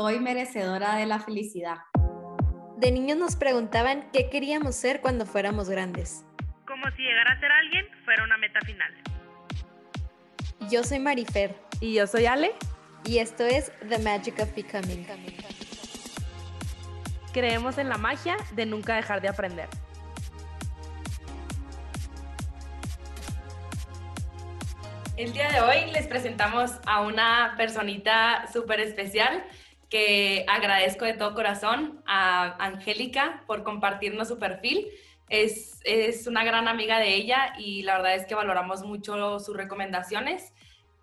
soy merecedora de la felicidad. De niños nos preguntaban qué queríamos ser cuando fuéramos grandes. Como si llegar a ser alguien fuera una meta final. Yo soy Marifer. Y yo soy Ale. Y esto es The Magic of Becoming. Creemos en la magia de nunca dejar de aprender. El día de hoy les presentamos a una personita súper especial que agradezco de todo corazón a Angélica por compartirnos su perfil. Es, es, una gran amiga de ella y la verdad es que valoramos mucho sus recomendaciones.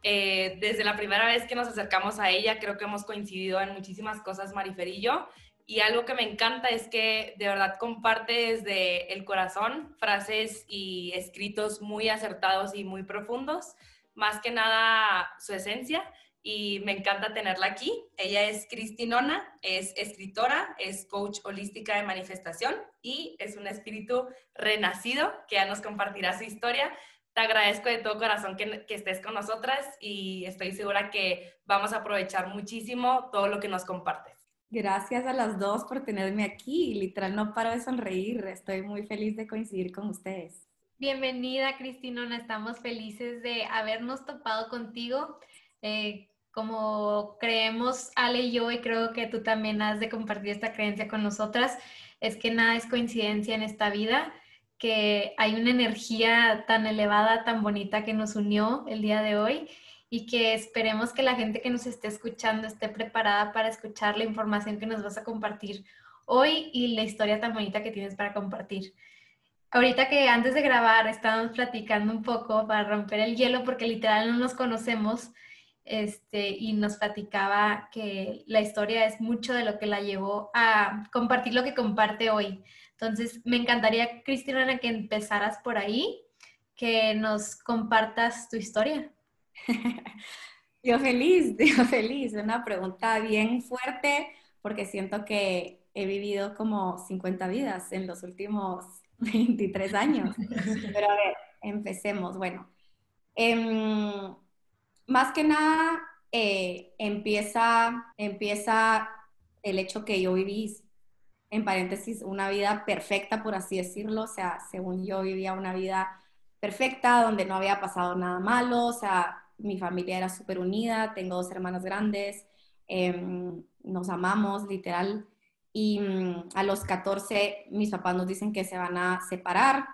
Eh, desde la primera vez que nos acercamos a ella, creo que hemos coincidido en muchísimas cosas, Marifer y yo. Y algo que me encanta es que de verdad comparte desde el corazón frases y escritos muy acertados y muy profundos más que nada su esencia y me encanta tenerla aquí. Ella es Cristinona, es escritora, es coach holística de manifestación y es un espíritu renacido que ya nos compartirá su historia. Te agradezco de todo corazón que, que estés con nosotras y estoy segura que vamos a aprovechar muchísimo todo lo que nos compartes. Gracias a las dos por tenerme aquí. Literal, no paro de sonreír. Estoy muy feliz de coincidir con ustedes. Bienvenida, Cristinona. Estamos felices de habernos topado contigo. Eh, como creemos Ale y yo, y creo que tú también has de compartir esta creencia con nosotras, es que nada es coincidencia en esta vida, que hay una energía tan elevada, tan bonita que nos unió el día de hoy y que esperemos que la gente que nos esté escuchando esté preparada para escuchar la información que nos vas a compartir hoy y la historia tan bonita que tienes para compartir. Ahorita que antes de grabar estábamos platicando un poco para romper el hielo porque literal no nos conocemos este, y nos platicaba que la historia es mucho de lo que la llevó a compartir lo que comparte hoy. Entonces, me encantaría, Cristina, que empezaras por ahí, que nos compartas tu historia. yo feliz, yo feliz. Una pregunta bien fuerte porque siento que he vivido como 50 vidas en los últimos 23 años. Pero a ver, empecemos. Bueno, em, más que nada eh, empieza, empieza el hecho que yo viví, en paréntesis, una vida perfecta, por así decirlo. O sea, según yo vivía una vida perfecta, donde no había pasado nada malo. O sea, mi familia era súper unida, tengo dos hermanas grandes, em, nos amamos, literal y mm, a los 14 mis papás nos dicen que se van a separar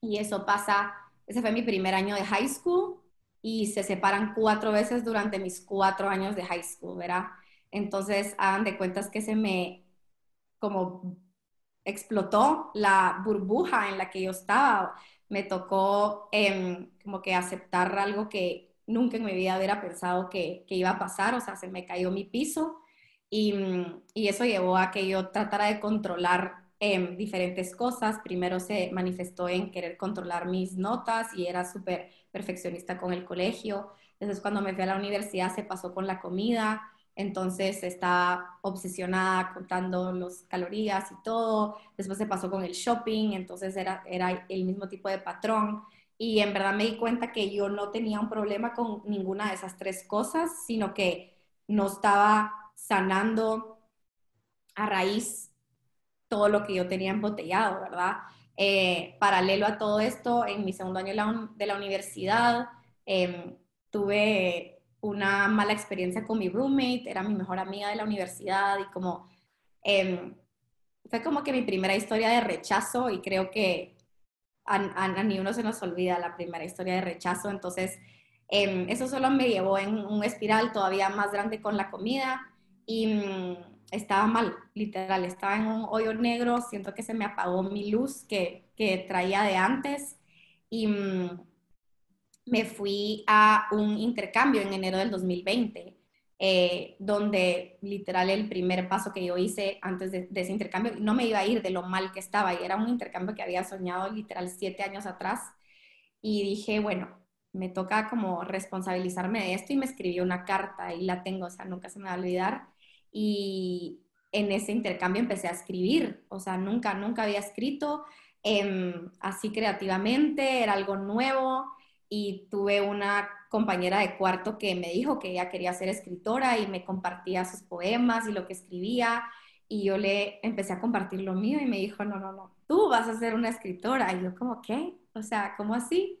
y eso pasa, ese fue mi primer año de high school y se separan cuatro veces durante mis cuatro años de high school, ¿verdad? Entonces, hagan de cuentas que se me como explotó la burbuja en la que yo estaba. Me tocó em, como que aceptar algo que nunca en mi vida hubiera pensado que, que iba a pasar, o sea, se me cayó mi piso y, y eso llevó a que yo tratara de controlar eh, diferentes cosas. Primero se manifestó en querer controlar mis notas y era súper perfeccionista con el colegio. Entonces cuando me fui a la universidad se pasó con la comida. Entonces estaba obsesionada contando las calorías y todo. Después se pasó con el shopping. Entonces era, era el mismo tipo de patrón. Y en verdad me di cuenta que yo no tenía un problema con ninguna de esas tres cosas, sino que no estaba sanando a raíz todo lo que yo tenía embotellado, ¿verdad? Eh, paralelo a todo esto, en mi segundo año de la, universidad, em, tuve una mala experiencia con mi roommate, era mi mejor amiga de la universidad y como em, fue como que mi primera historia de rechazo y creo que a, a, ni uno se nos olvida la primera historia de rechazo, entonces em, eso solo me llevó en un espiral todavía más grande con la comida y mm, estaba mal, literal, estaba en un hoyo negro, siento que se me apagó mi luz que, que traía de antes y mm, me fui a un intercambio en enero del 2020. Eh, donde literal el primer paso que yo hice antes de, ese intercambio, no me iba a ir de lo mal que estaba, y era un intercambio que había soñado literal siete años atrás, y dije, bueno, me toca como responsabilizarme de esto, y me escribí una carta, y la tengo, o sea, nunca se me va a olvidar, y en ese intercambio empecé a escribir, o sea, nunca, nunca había escrito em, así creativamente, era algo nuevo y tuve una compañera de cuarto que me dijo que ella quería ser escritora y me compartía sus poemas y lo que escribía. Y yo le empecé a compartir lo mío y me dijo, no, no, no, tú vas a ser una escritora. Y yo como, ¿qué? O sea, ¿cómo así?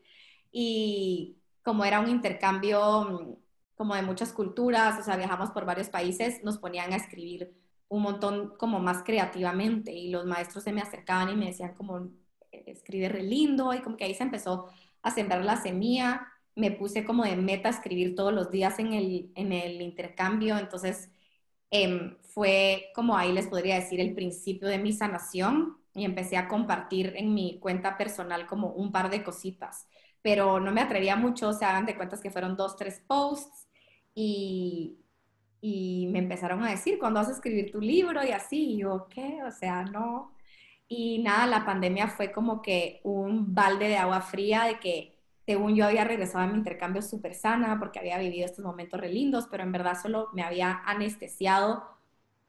Y como era un intercambio mm, como de muchas culturas, o sea, viajamos por varios países, nos ponían a escribir un montón como más creativamente y los maestros se me acercaban y me decían como, escribe re lindo y como que ahí se empezó a sembrar la semilla. Me puse como de meta escribir todos los días en el, en el intercambio, entonces em, fue como ahí les podría decir el principio de mi sanación y empecé a compartir en mi cuenta personal como un par de cositas, pero no me atrevía mucho, o sea, hagan de cuentas que fueron dos, tres posts y, y me empezaron a decir, ¿cuándo vas a escribir tu libro? Y así, y yo, ¿qué? O sea, no. Y nada, la pandemia fue como que un balde de agua fría de que, según yo, había regresado a mi intercambio súper sana porque había vivido estos momentos re lindos, pero en verdad solo me había anestesiado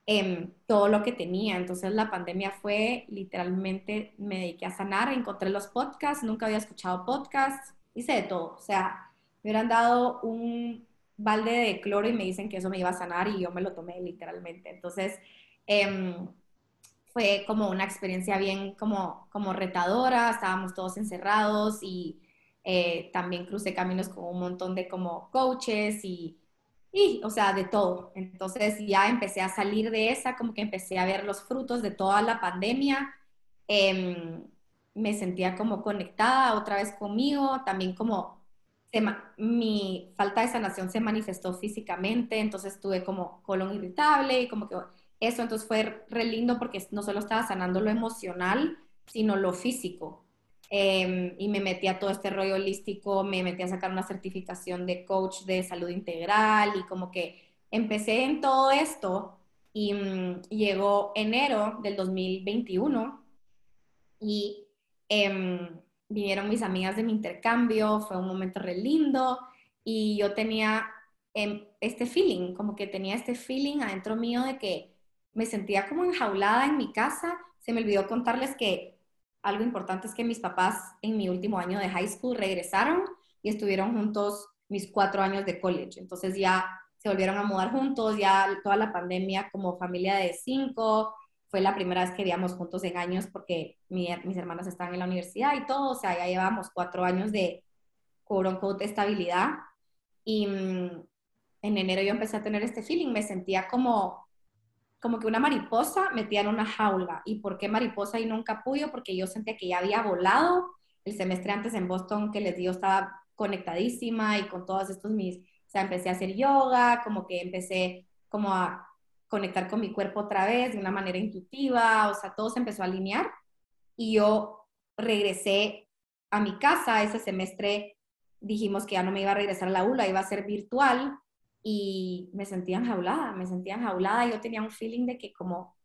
en todo lo que tenía. Entonces la pandemia fue literalmente, me dediqué a sanar, encontré los podcasts, nunca había escuchado podcasts, hice de todo. O sea, me hubieran dado un balde de cloro y me dicen que eso me iba a sanar y yo me lo tomé literalmente. Entonces, em, fue como una experiencia bien como, como retadora, estábamos todos encerrados y eh, también crucé caminos con un montón de como coaches y, y, o sea, de todo. Entonces ya empecé a salir de esa, como que empecé a ver los frutos de toda la pandemia. Em, me sentía como conectada otra vez conmigo, también como mi falta de sanación se manifestó físicamente, entonces tuve como colon irritable y como que eso, entonces fue re lindo porque no solo estaba sanando lo emocional, sino lo físico. Em, y me metí a todo este rollo holístico, me metí a sacar una certificación de coach de salud integral y como que empecé en todo esto y mm, llegó enero del 2021 y em, vinieron mis amigas de mi intercambio, fue un momento re lindo y yo tenía em, este feeling, como que tenía este feeling adentro mío de que me sentía como enjaulada en mi casa. Se me olvidó contarles que algo importante es que mis papás en mi último año de high school regresaron y estuvieron juntos mis cuatro años de college. Entonces ya se volvieron a mudar juntos, ya toda la pandemia como familia de cinco, fue la primera vez que vivíamos juntos en años porque mis hermanas estaban en la universidad y todo, o sea, ya llevábamos cuatro años de, quote estabilidad. Y mm, en enero yo empecé a tener este feeling, me sentía como, como que una mariposa metida en una jaula. ¿Y por qué mariposa y no un capullo? Porque yo sentía que ya había volado. El semestre antes en Boston, que les digo, estaba conectadísima y con todos estos mis, o sea, empecé a hacer yoga, como que empecé como a conectar con mi cuerpo otra vez de una manera intuitiva, o sea, todo se empezó a alinear y yo regresé a mi casa ese semestre, dijimos que ya no me iba a regresar a la ULA, iba a ser virtual y me sentía enjaulada, me sentía enjaulada, yo tenía un feeling de que como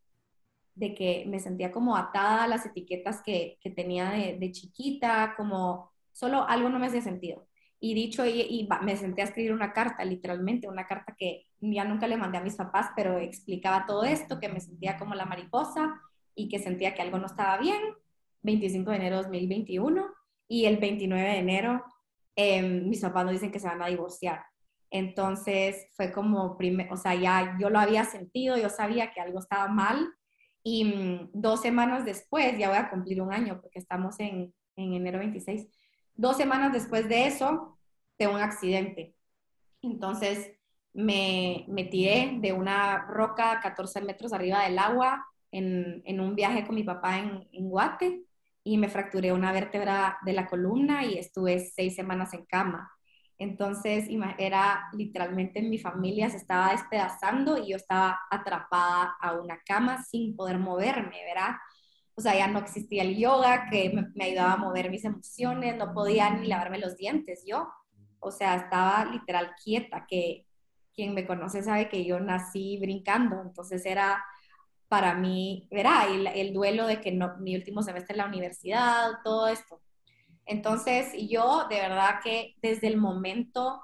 de que me sentía como atada a las etiquetas que, que tenía de, de, chiquita, como solo algo no me hacía sentido. Y dicho, y, me senté a escribir una carta, literalmente, una carta que ya nunca le mandé a mis papás, pero explicaba todo esto, que me sentía como la mariposa y que sentía que algo no estaba bien. 25 de enero de 2021 y el 29 de enero em, mis papás nos dicen que se van a divorciar. Entonces fue como, o sea, ya yo lo había sentido, yo sabía que algo estaba mal y mm, dos semanas después, ya voy a cumplir un año porque estamos en, en enero 26, Dos semanas después de eso, de un accidente. Entonces me, me tiré de una roca 14 metros arriba del agua en, en un viaje con mi papá en, en Guate y me fracturé una vértebra de la columna y estuve seis semanas en cama. Entonces era literalmente mi familia se estaba despedazando y yo estaba atrapada a una cama sin poder moverme, ¿verdad? O sea, ya no existía el yoga que me, ayudaba a mover mis emociones, no podía ni lavarme los dientes yo, o sea, estaba literal quieta, que quien me conoce sabe que yo nací brincando, entonces era para mí, verá, el, el duelo de que no, mi último semestre en la universidad, todo esto. Entonces, yo de verdad que desde el momento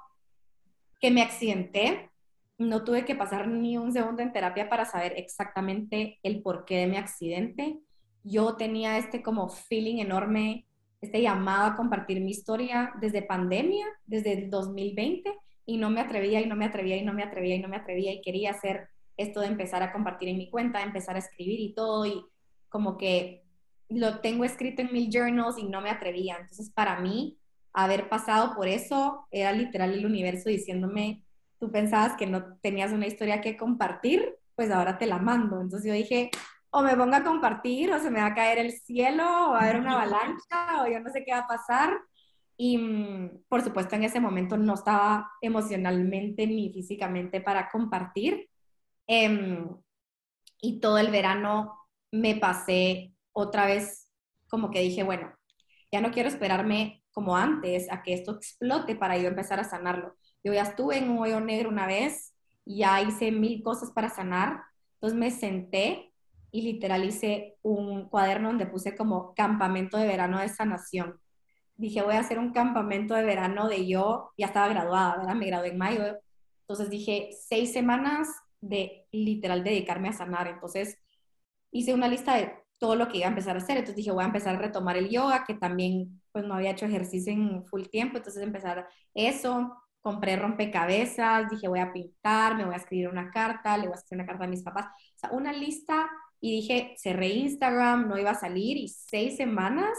que me accidenté, no tuve que pasar ni un segundo en terapia para saber exactamente el porqué de mi accidente yo tenía este como feeling enorme este llamado a compartir mi historia desde pandemia, desde el 2020, y no me atrevía y no me atrevía y no me atrevía y no me atrevía y quería hacer esto de empezar a compartir en mi cuenta, empezar a escribir y todo, y como que lo tengo escrito en mil journals y no me atrevía. Entonces, para mí, haber pasado por eso era literal el universo diciéndome, tú pensabas que no tenías una historia que compartir, pues ahora te la mando. Entonces yo dije, o me pongo a compartir, o se me va a caer el cielo, o va a haber una avalancha, o yo no sé qué va a pasar. Y mm, por supuesto en ese momento no estaba emocionalmente ni físicamente para compartir. Em, y todo el verano me pasé otra vez como que dije, bueno, ya no quiero esperarme como antes a que esto explote para yo empezar a sanarlo. Yo ya estuve en un hoyo negro una vez, ya hice mil cosas para sanar, entonces me senté y literal hice un cuaderno donde puse como campamento de verano de sanación. Dije, voy a hacer un campamento de verano de yo, ya estaba graduada, ¿verdad? Me gradué en mayo. Entonces dije, seis semanas de literal dedicarme a sanar. Entonces hice una lista de todo lo que iba a empezar a hacer. Entonces dije, voy a empezar a retomar el yoga, que también pues no había hecho ejercicio en full tiempo. Entonces empezar eso, compré rompecabezas, dije, voy a pintar, me voy a escribir una carta, le voy a escribir una carta a mis papás. O sea, una lista y dije, cerré Instagram, no iba a salir y seis semanas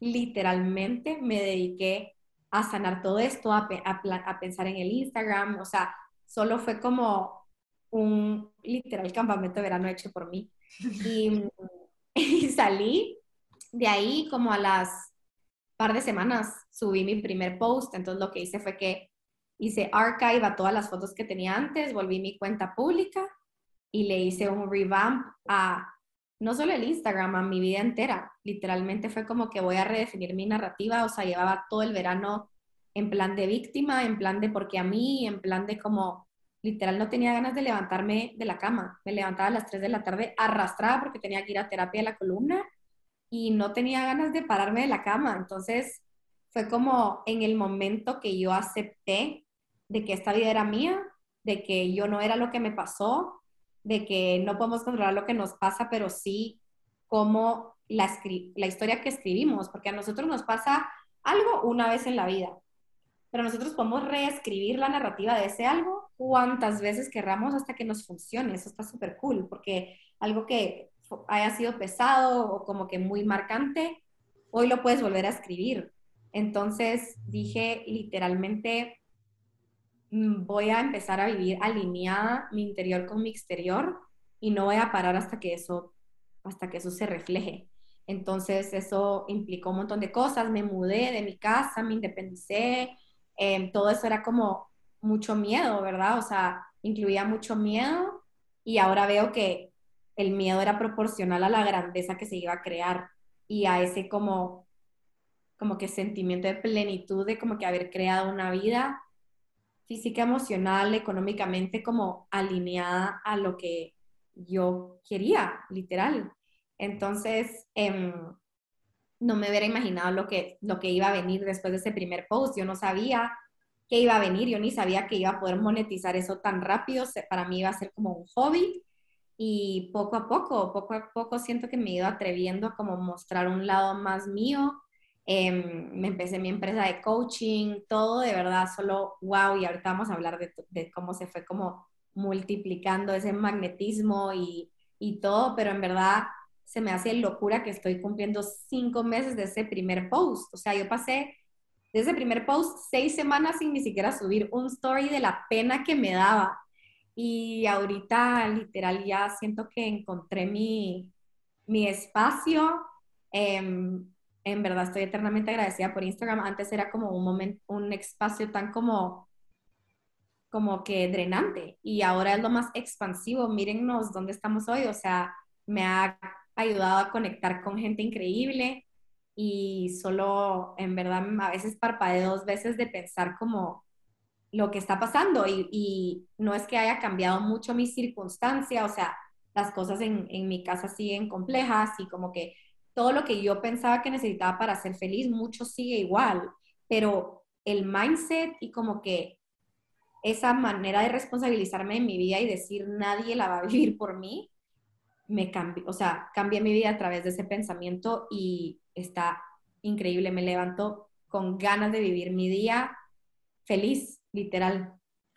literalmente me dediqué a sanar todo esto, a, a, pensar en el Instagram, o sea, solo fue como un literal campamento de verano hecho por mí. Y, y salí de ahí como a las par de semanas subí mi primer post, entonces lo que hice fue que hice archive a todas las fotos que tenía antes, volví mi cuenta pública y le hice un revamp a no solo el Instagram, a mi vida entera. Literalmente fue como que voy a redefinir mi narrativa, o sea, llevaba todo el verano en plan de víctima, en plan de porque a mí, en plan de como literal no tenía ganas de levantarme de la cama. Me levantaba a las 3 de la tarde arrastrada porque tenía que ir a terapia de la columna y no tenía ganas de pararme de la cama. Entonces fue como en el momento que yo acepté de que esta vida era mía, de que yo no era lo que me pasó, de que no podemos controlar lo que nos pasa, pero sí como la, la historia que escribimos, porque a nosotros nos pasa algo una vez en la vida, pero nosotros podemos reescribir la narrativa de ese algo cuantas veces querramos hasta que nos funcione. Eso está súper cool, porque algo que haya sido pesado o como que muy marcante, hoy lo puedes volver a escribir. Entonces dije literalmente, voy a empezar a vivir alineada mi interior con mi exterior y no voy a parar hasta que eso, hasta que eso se refleje. Entonces eso implicó un montón de cosas, me mudé de mi casa, me independicé, em, todo eso era como mucho miedo, ¿verdad? O sea, incluía mucho miedo y ahora veo que el miedo era proporcional a la grandeza que se iba a crear y a ese como, como que sentimiento de plenitud de como que haber creado una vida física, emocional, económicamente como alineada a lo que yo quería, literal. Entonces, em, no me hubiera imaginado lo que, lo que iba a venir después de ese primer post. Yo no sabía qué iba a venir, yo ni sabía que iba a poder monetizar eso tan rápido. Para mí iba a ser como un hobby y poco a poco, poco a poco siento que me he ido atreviendo a como mostrar un lado más mío Em, me empecé mi empresa de coaching, todo de verdad, solo wow, y ahorita vamos a hablar de, de cómo se fue como multiplicando ese magnetismo y, y, todo, pero en verdad se me hace locura que estoy cumpliendo cinco meses de ese primer post. O sea, yo pasé de ese primer post seis semanas sin ni siquiera subir un story de la pena que me daba. Y ahorita literal ya siento que encontré mi, mi espacio. Eh, en verdad estoy eternamente agradecida por Instagram. Antes era como un momento, un espacio tan como, como que drenante y ahora es lo más expansivo. Mírennos dónde estamos hoy. O sea, me ha ayudado a conectar con gente increíble y solo, en verdad, a veces parpadeo dos veces de pensar como lo que está pasando y, no es que haya cambiado mucho mi circunstancia, o sea, las cosas en, en mi casa siguen complejas y como que todo lo que yo pensaba que necesitaba para ser feliz, mucho sigue igual, pero el mindset y como que esa manera de responsabilizarme en mi vida y decir nadie la va a vivir por mí, me cambió, o sea, cambié mi vida a través de ese pensamiento y está increíble, me levanto con ganas de vivir mi día feliz, literal.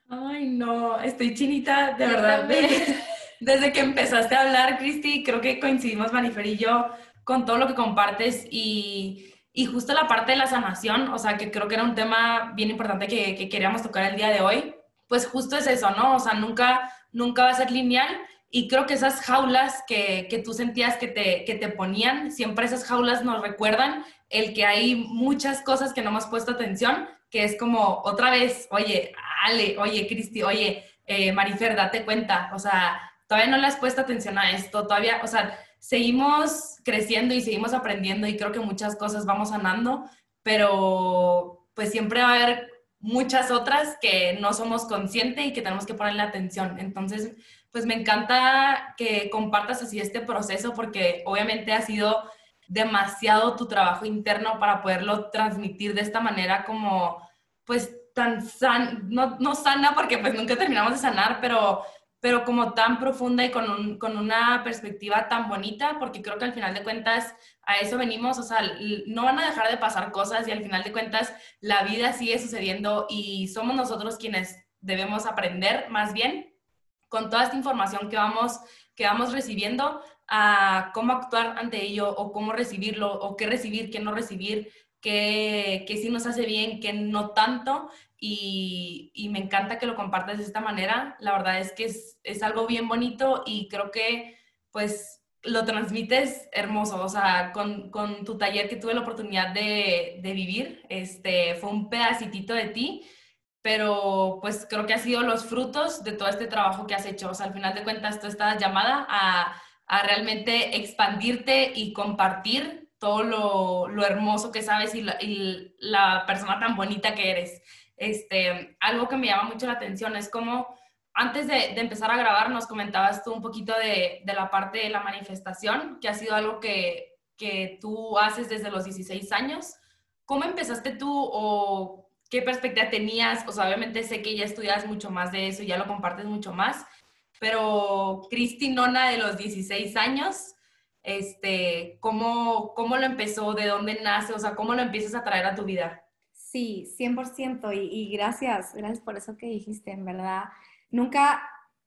Ay, no, estoy chinita, de verdad. Desde, desde, que empezaste a hablar, Cristi, creo que coincidimos, Manifer y yo, con todo lo que compartes y, y, justo la parte de la sanación, o sea, que creo que era un tema bien importante que, que queríamos tocar el día de hoy, pues justo es eso, ¿no? O sea, nunca, nunca va a ser lineal y creo que esas jaulas que, que tú sentías que te, que te ponían, siempre esas jaulas nos recuerdan el que hay muchas cosas que no hemos puesto atención, que es como otra vez, oye, Ale, oye, Cristi, oye, eh, Marifer, date cuenta, o sea, todavía no le has puesto atención a esto, todavía, o sea, seguimos creciendo y seguimos aprendiendo y creo que muchas cosas vamos sanando, pero pues siempre va a haber muchas otras que no somos conscientes y que tenemos que ponerle atención. Entonces, pues me encanta que compartas así este proceso porque obviamente ha sido demasiado tu trabajo interno para poderlo transmitir de esta manera como, pues, tan sana, no, no, sana porque pues nunca terminamos de sanar, pero, pero como tan profunda y con, un, con una perspectiva tan bonita, porque creo que al final de cuentas a eso venimos, o sea, no van a dejar de pasar cosas y al final de cuentas la vida sigue sucediendo y somos nosotros quienes debemos aprender más bien con toda esta información que vamos, que vamos recibiendo a cómo actuar ante ello o cómo recibirlo o qué recibir, qué no recibir, qué, qué sí nos hace bien, qué no tanto. Y, y, me encanta que lo compartas de esta manera. La verdad es que es, es algo bien bonito y creo que pues lo transmites hermoso, o sea, con, con, tu taller que tuve la oportunidad de, de, vivir, este, fue un pedacitito de ti, pero pues creo que ha sido los frutos de todo este trabajo que has hecho, o sea, al final de cuentas tú estás llamada a, a realmente expandirte y compartir todo lo, lo hermoso que sabes y la, y la, persona tan bonita que eres. Este, algo que me llama mucho la atención es como antes de, empezar a grabar nos comentabas tú un poquito de, de, la parte de la manifestación, que ha sido algo que, que tú haces desde los 16 años. ¿Cómo empezaste tú o qué perspectiva tenías? O sea, obviamente sé que ya estudias mucho más de eso y ya lo compartes mucho más, pero Cristi Nona de los 16 años, este, ¿cómo, ¿cómo lo empezó? ¿De dónde nace? O sea, ¿cómo lo empiezas a traer a tu vida? Sí, 100% y, y gracias, gracias por eso que dijiste, en verdad nunca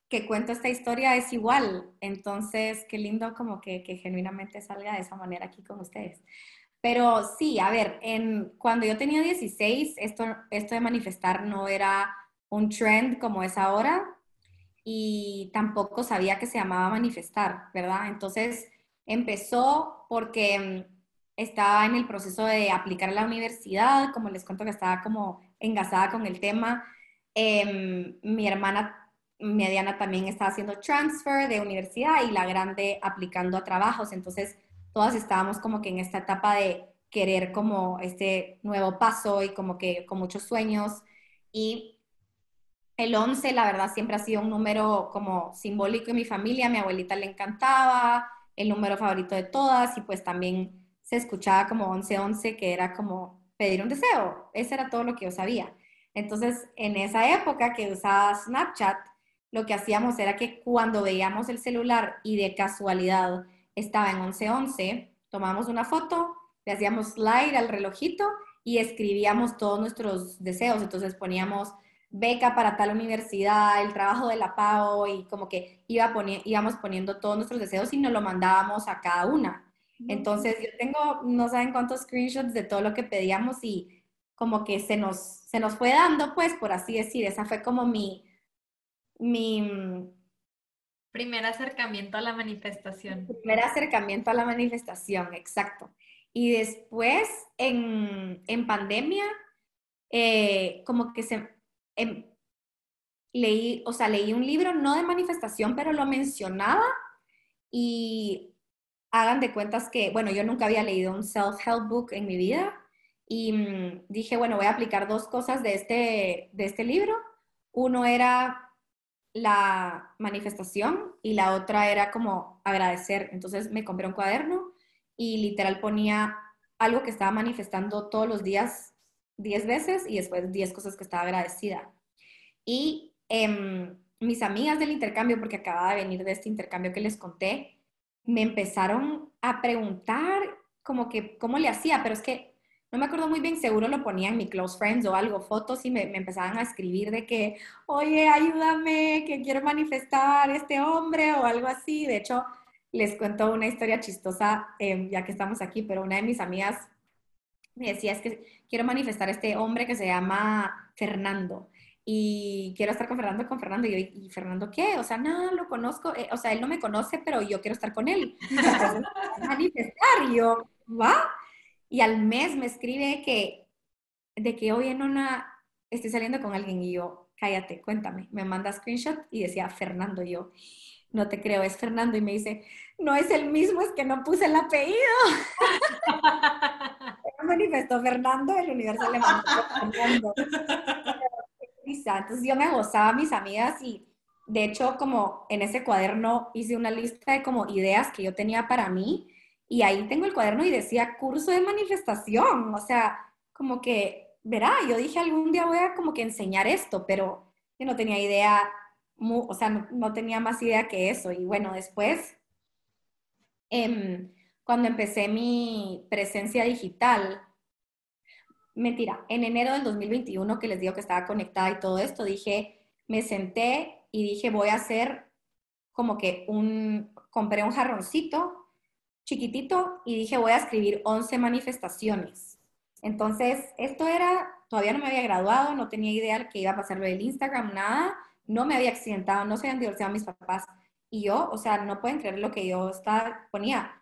que cuento esta historia es igual. Entonces, qué lindo como que, genuinamente salga de esa manera aquí con ustedes. Pero sí, a ver, cuando yo tenía 16, esto, esto de manifestar no era un trend como es ahora y tampoco sabía que se llamaba manifestar, ¿verdad? Entonces, empezó porque estaba en el proceso de aplicar a la universidad, como les cuento que estaba como engasada con el tema eh, mi hermana mediana también está haciendo transfer de universidad y la grande aplicando a trabajos. Entonces, todas estábamos como que en esta etapa de querer como este nuevo paso y como que con muchos sueños. Y el 11, la verdad, siempre ha sido un número como simbólico en mi familia. Mi abuelita le encantaba, el número favorito de todas y pues también se escuchaba como 11-11, que era como pedir un deseo. Ese era todo lo que yo sabía. Entonces, en esa época que usaba Snapchat, lo que hacíamos era que cuando veíamos el celular y de casualidad estaba en 1111, tomamos una foto, le hacíamos slide al relojito y escribíamos todos nuestros deseos. Entonces poníamos beca para tal universidad, el trabajo de la PAO y como que iba íbamos poniendo todos nuestros deseos y nos lo mandábamos a cada una. Entonces yo tengo, no saben cuántos screenshots de todo lo que pedíamos y como que se nos, se nos fue dando, pues, por así decir. Esa fue como mi, mi... Mm, primer acercamiento a la manifestación. Primer acercamiento a la manifestación, exacto. Y después, en, en pandemia, eh, como que se... Em, leí, o sea, leí un libro, no de manifestación, pero lo mencionaba y hagan de cuentas que, bueno, yo nunca había leído un self-help book en mi vida y mm, dije, bueno, voy a aplicar dos cosas de este, de este libro. Uno era la manifestación y la otra era como agradecer. Entonces me compré un cuaderno y literal ponía algo que estaba manifestando todos los días 10 veces y después 10 cosas que estaba agradecida. Y eh, mis amigas del intercambio, porque acababa de venir de este intercambio que les conté, me empezaron a preguntar como que, cómo le hacía, pero es que no me acuerdo muy bien, seguro lo ponía en mi close friends o algo, fotos y me, empezaban a escribir de que, oye, ayúdame, que quiero manifestar este hombre o algo así. De hecho, les cuento una historia chistosa, eh, ya que estamos aquí, pero una de mis amigas me decía, es que quiero manifestar este hombre que se llama Fernando y quiero estar con Fernando, con Fernando. Y yo, ¿y Fernando qué? O sea, no, lo conozco, eh, o sea, él no me conoce, pero yo quiero estar con él. Entonces, manifestar, y yo, ¿va? Y al mes me escribe que, de que hoy en una, estoy saliendo con alguien y yo, cállate, cuéntame. Me manda screenshot y decía Fernando, y yo, no te creo, es Fernando. Y me dice, no es el mismo, es que no puse el apellido. manifestó Fernando, el universo le mandó Fernando. Entonces yo me gozaba a mis amigas y de hecho como en ese cuaderno hice una lista de como ideas que yo tenía para mí y ahí tengo el cuaderno y decía curso de manifestación, o sea, como que, verá, yo dije algún día voy a como que enseñar esto, pero yo no tenía idea, o sea, no, tenía más idea que eso. Y bueno, después, em, cuando empecé mi presencia digital, mentira, en enero del 2021 que les digo que estaba conectada y todo esto, dije, me senté y dije, voy a hacer como que un, compré un jarroncito chiquitito y dije, voy a escribir 11 manifestaciones. Entonces, esto era, todavía no me había graduado, no tenía idea que iba a pasar lo del Instagram, nada, no me había accidentado, no se habían divorciado mis papás. Y yo, o sea, no pueden creer lo que yo estaba, ponía,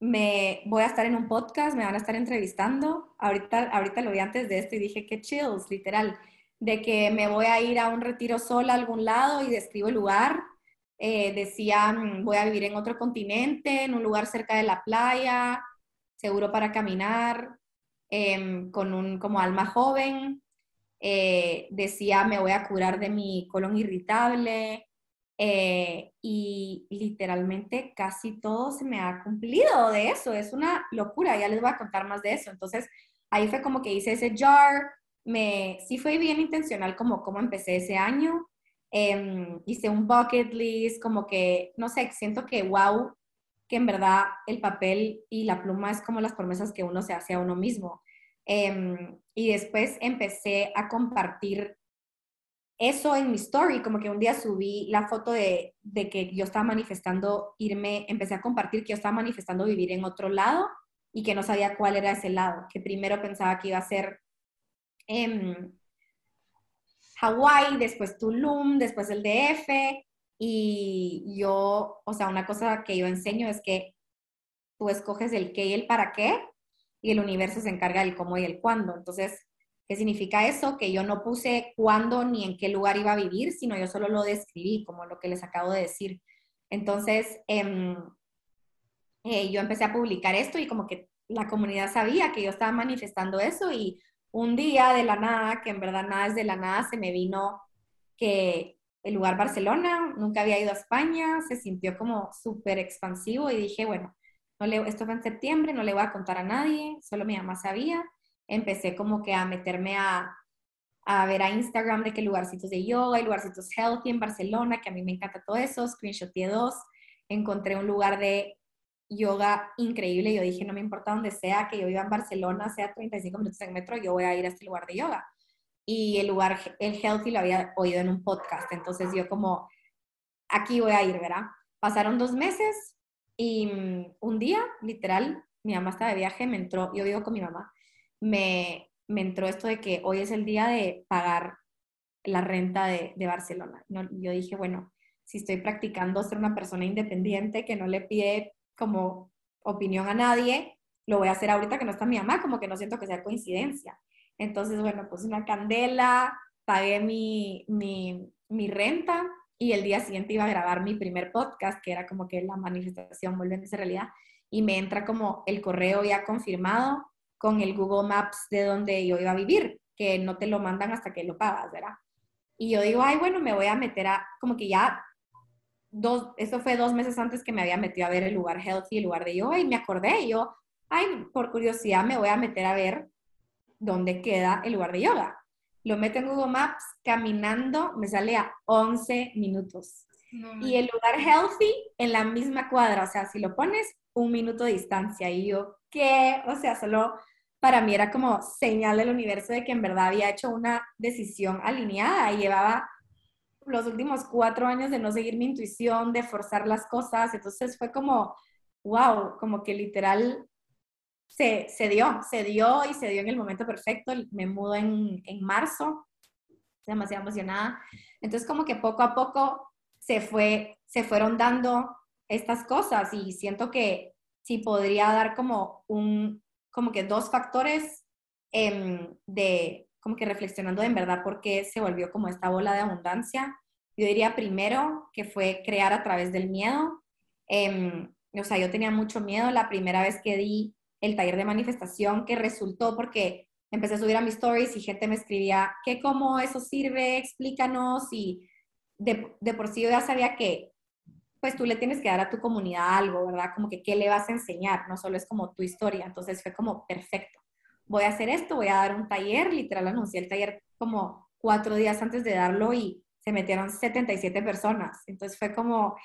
me voy a estar en un podcast, me van a estar entrevistando. Ahorita, ahorita lo vi antes de esto y dije, qué chills, literal, de que me voy a ir a un retiro sola a algún lado y describo el lugar eh, decía, mm, voy a vivir en otro continente, en un lugar cerca de la playa, seguro para caminar, em, con un como alma joven. Eh, decía, me voy a curar de mi colon irritable. Eh, y literalmente casi todo se me ha cumplido de eso. Es una locura, ya les voy a contar más de eso. Entonces, ahí fue como que hice ese jar. Me, sí fue bien intencional como, como empecé ese año. Em, hice un bucket list, como que, no sé, siento que wow, que en verdad el papel y la pluma es como las promesas que uno se hace a uno mismo. Em, y después empecé a compartir eso en mi story, como que un día subí la foto de, de, que yo estaba manifestando irme, empecé a compartir que yo estaba manifestando vivir en otro lado y que no sabía cuál era ese lado, que primero pensaba que iba a ser eh, Hawái, después Tulum, después el DF. Y yo, o sea, una cosa que yo enseño es que tú escoges el qué y el para qué y el universo se encarga del cómo y el cuándo. Entonces, ¿qué significa eso? Que yo no puse cuándo ni en qué lugar iba a vivir, sino yo solo lo describí, como lo que les acabo de decir. Entonces, em, eh, yo empecé a publicar esto y como que la comunidad sabía que yo estaba manifestando eso y un día de la nada, que en verdad nada es de la nada, se me vino que el lugar Barcelona, nunca había ido a España, se sintió como súper expansivo y dije, bueno, no le, esto fue en septiembre, no le voy a contar a nadie, solo mi mamá sabía. Empecé como que a meterme a, a ver a Instagram de qué lugarcitos de yoga, hay lugarcitos healthy en Barcelona, que a mí me encanta todo eso, screenshoté dos, encontré un lugar de yoga increíble. Yo dije, no me importa dónde sea, que yo viva en Barcelona, sea 35 minutos en metro, yo voy a ir a este lugar de yoga. Y el lugar, el Healthy, lo había oído en un podcast. Entonces yo como, aquí voy a ir, ¿verdad? Pasaron dos meses y mm, un día, literal, mi mamá estaba de viaje, me entró, yo vivo con mi mamá, me, me entró esto de que hoy es el día de pagar la renta de, Barcelona. yo dije, bueno, si estoy practicando ser una persona independiente que no le pide como opinión a nadie, lo voy a hacer ahorita que no está mi mamá, como que no siento que sea coincidencia. Entonces, bueno, puse una candela, pagué mi, mi, mi renta y el día siguiente iba a grabar mi primer podcast, que era como que la manifestación volviéndose realidad, y me entra como el correo ya confirmado con el Google Maps de donde yo iba a vivir, que no te lo mandan hasta que lo pagas, ¿verdad? Y yo digo, ay, bueno, me voy a meter a, como que ya dos, eso fue dos meses antes que me había metido a ver el lugar healthy, el lugar de yoga, y me acordé, y yo, ay, por curiosidad me voy a meter a ver dónde queda el lugar de yoga. Lo meto en Google Maps, caminando, me sale a 11 minutos. y el lugar healthy en la misma cuadra, o sea, si lo pones, un minuto de distancia, y yo, qué, o sea, solo para mí era como señal del universo de que en verdad había hecho una decisión alineada y llevaba los últimos cuatro años de no seguir mi intuición, de forzar las cosas, entonces fue como, wow, como que literal se, se dio, se dio y se dio en el momento perfecto, me mudo en, en marzo, demasiado emocionada, entonces como que poco a poco se, fue, se fueron dando estas cosas y siento que sí podría dar como un, como que dos factores em, de, como que reflexionando en verdad por qué se volvió como esta bola de abundancia. Yo diría primero que fue crear a través del miedo. Em, o sea, yo tenía mucho miedo la primera vez que di el taller de manifestación, que resultó porque empecé a subir a mis stories y gente me escribía, ¿qué, cómo eso sirve? Explícanos. Y de, de por sí yo ya sabía que pues tú le tienes que dar a tu comunidad algo, ¿verdad? Como que qué le vas a enseñar, no solo es como tu historia. Entonces fue como perfecto. Voy a hacer esto, voy a dar un taller, literal anuncié el taller como cuatro días antes de darlo y se metieron 77 personas. Entonces fue como,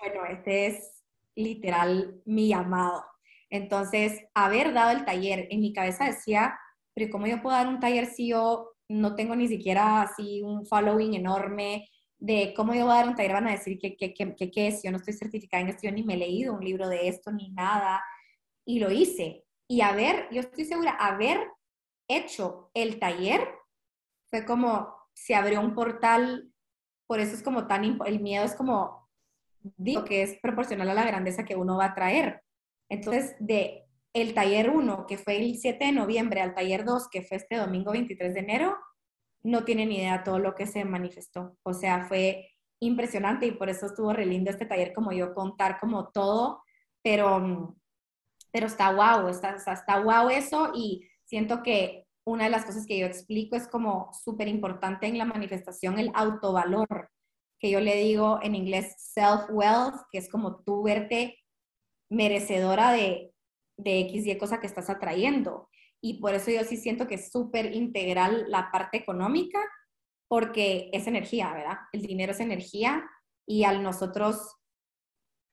bueno, este es literal mi llamado. Entonces, haber dado el taller, en mi cabeza decía, pero ¿cómo yo puedo dar un taller si yo no tengo ni siquiera así un following enorme? De cómo yo voy a dar un taller, van a decir que qué es, yo no estoy certificada en esto, yo ni me he leído un libro de esto ni nada, y lo hice. Y a ver, yo estoy segura, haber hecho el taller fue como se abrió un portal, por eso es como tan, el miedo es como, digo que es proporcional a la grandeza que uno va a traer. Entonces, de el taller 1, que fue el 7 de noviembre, al taller 2, que fue este domingo 23 de enero, no tienen idea todo lo que se manifestó. O sea, fue impresionante y por eso estuvo re lindo este taller como yo contar como todo, pero, pero está guau, está, está guau eso y siento que una de las cosas que yo explico es como súper importante en la manifestación el autovalor, que yo le digo en inglés self-wealth, que es como tú verte merecedora de, de X y cosa que estás atrayendo. Y por eso yo sí siento que es súper integral la parte económica, porque es energía, ¿verdad? El dinero es energía y al nosotros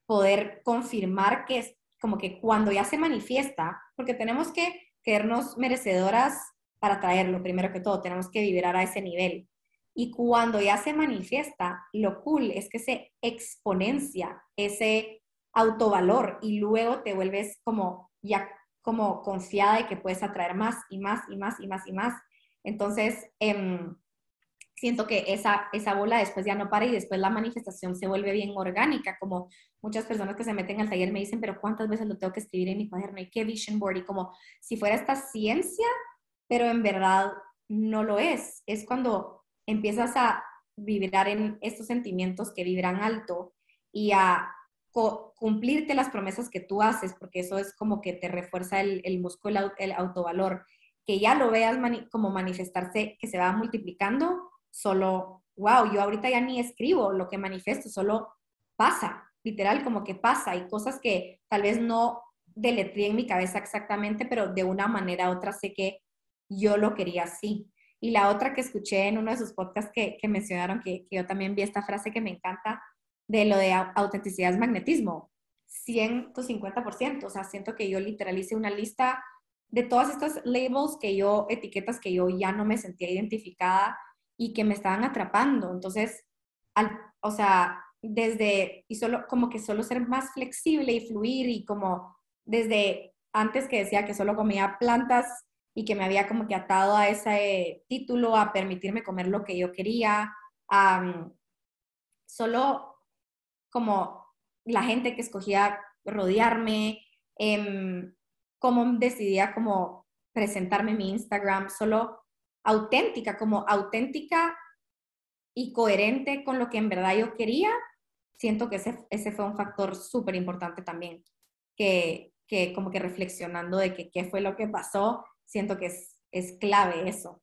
poder confirmar que es como que cuando ya se manifiesta, porque tenemos que querernos merecedoras para traerlo, primero que todo, tenemos que vibrar a ese nivel. Y cuando ya se manifiesta, lo cool es que se exponencia ese autovalor y luego te vuelves como ya como confiada de que puedes atraer más y más y más y más y más. Entonces, em, siento que esa, esa bola después ya no para y después la manifestación se vuelve bien orgánica, como muchas personas que se meten al taller me dicen, pero ¿cuántas veces lo tengo que escribir en mi cuaderno? ¿Y qué vision board? Y como si fuera esta ciencia, pero en verdad no lo es. Es cuando empiezas a vibrar en estos sentimientos que vibran alto y a cumplirte las promesas que tú haces, porque eso es como que te refuerza el, el músculo, el autovalor, que ya lo veas como manifestarse, que se va multiplicando, solo, wow, yo ahorita ya ni escribo lo que manifiesto, solo pasa, literal, como que pasa, y cosas que tal vez no deletrí en mi cabeza exactamente, pero de una manera u otra sé que yo lo quería así. Y la otra que escuché en uno de sus podcasts que, que mencionaron, que, que yo también vi esta frase que me encanta, de lo de autenticidad es magnetismo, 150%, o sea, siento que yo literalice una lista de todas estas labels que yo, etiquetas que yo ya no me sentía identificada y que me estaban atrapando. Entonces, al, o sea, desde, y solo, como que solo ser más flexible y fluir y como desde antes que decía que solo comía plantas y que me había como que atado a ese título, a permitirme comer lo que yo quería, solo como la gente que escogía rodearme, eh, cómo decidía como presentarme en mi Instagram, solo auténtica, como auténtica y coherente con lo que en verdad yo quería, siento que ese, ese fue un factor súper importante también, que, que, como que reflexionando de que qué fue lo que pasó, siento que es, es clave eso.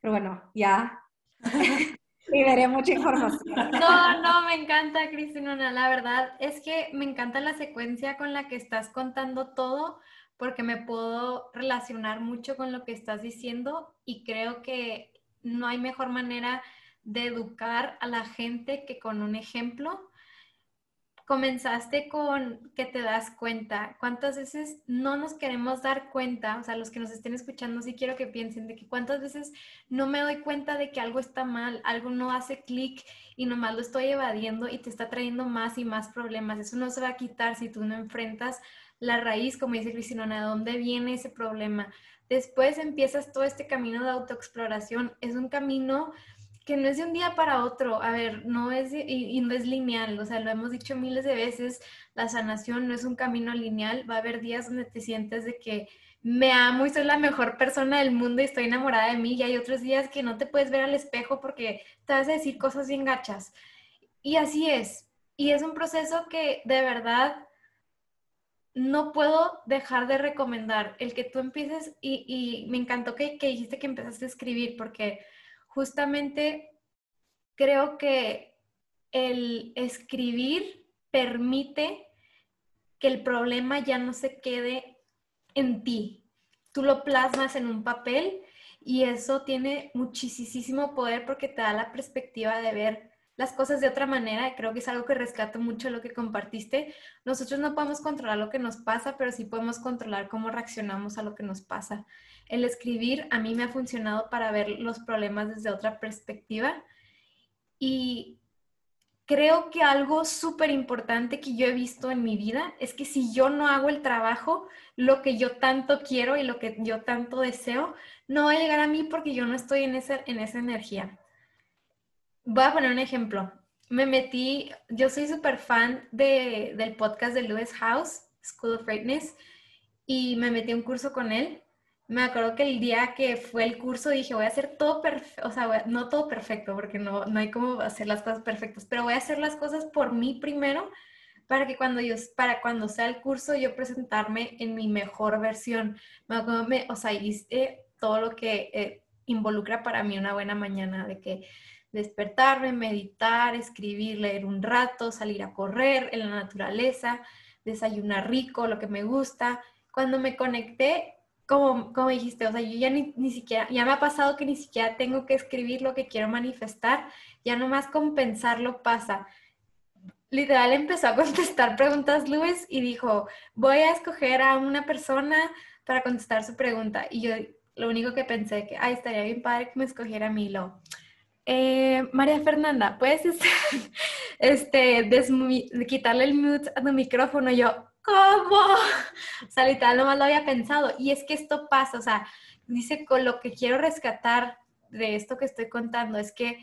Pero bueno, ya veré mucha información. No, no, me encanta, Cristina. La verdad es que me encanta la secuencia con la que estás contando todo, porque me puedo relacionar mucho con lo que estás diciendo y creo que no hay mejor manera de educar a la gente que con un ejemplo. Comenzaste con que te das cuenta. ¿Cuántas veces no nos queremos dar cuenta? O sea, los que nos estén escuchando, sí quiero que piensen de que cuántas veces no me doy cuenta de que algo está mal, algo no hace clic y nomás lo estoy evadiendo y te está trayendo más y más problemas. Eso no se va a quitar si tú no enfrentas la raíz, como dice Cristina, ¿de dónde viene ese problema? Después empiezas todo este camino de autoexploración. Es un camino que no es de un día para otro, a ver, no es, y, no es lineal, o sea, lo hemos dicho miles de veces, la sanación no es un camino lineal, va a haber días donde te sientes de que me amo y soy la mejor persona del mundo y estoy enamorada de mí, y hay otros días que no te puedes ver al espejo porque te vas a decir cosas bien gachas. Y así es, y es un proceso que de verdad no puedo dejar de recomendar el que tú empieces, y, y me encantó que, que dijiste que empezaste a escribir porque justamente creo que el escribir permite que el problema ya no se quede en ti. Tú lo plasmas en un papel y eso tiene muchísimo poder porque te da la perspectiva de ver las cosas de otra manera. Creo que es algo que rescato mucho lo que compartiste. Nosotros no podemos controlar lo que nos pasa, pero sí podemos controlar cómo reaccionamos a lo que nos pasa el escribir a mí me ha funcionado para ver los problemas desde otra perspectiva y creo que algo súper importante que yo he visto en mi vida es que si yo no hago el trabajo, lo que yo tanto quiero y lo que yo tanto deseo, no va a llegar a mí porque yo no estoy en esa, en esa energía. Voy a poner un ejemplo. Me metí, yo soy súper fan de, del podcast de Lewis House, School of Greatness, y me metí un curso con él me acuerdo que el día que fue el curso dije, voy a hacer todo perfecto, o sea, no todo perfecto, porque no, no hay como hacer las cosas perfectas, pero voy a hacer las cosas por mí primero para que cuando yo, para cuando sea el curso yo presentarme en mi mejor versión. Me acuerdo, me, o sea, hice todo lo que eh, involucra para mí una buena mañana, de que despertarme, meditar, escribir, leer un rato, salir a correr en la naturaleza, desayunar rico, lo que me gusta. Cuando me conecté, como, como dijiste, o sea, yo ya ni, ni, siquiera, ya me ha pasado que ni siquiera tengo que escribir lo que quiero manifestar, ya nomás con pensarlo pasa. Literal empezó a contestar preguntas Luis y dijo, voy a escoger a una persona para contestar su pregunta. Y yo lo único que pensé que, estaría bien padre que me escogiera a. Eh, María Fernanda, ¿puedes este, quitarle el mute a tu micrófono? Yo, ¿cómo? O sea, literal, nomás lo había pensado. Y es que esto pasa, o sea, dice con lo que quiero rescatar de esto que estoy contando es que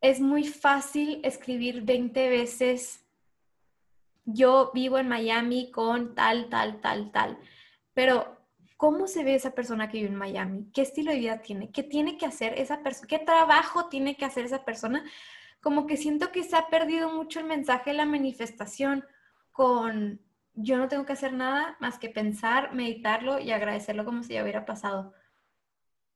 es muy fácil escribir 20 veces. Yo vivo en Miami con tal, tal, tal, tal. Pero, ¿cómo se ve esa persona que vive en Miami? ¿Qué estilo de vida tiene? ¿Qué tiene que hacer esa persona? ¿Qué trabajo tiene que hacer esa persona? Como que siento que se ha perdido mucho el mensaje de la manifestación con yo no tengo que hacer nada más que pensar, meditarlo y agradecerlo como si ya hubiera pasado.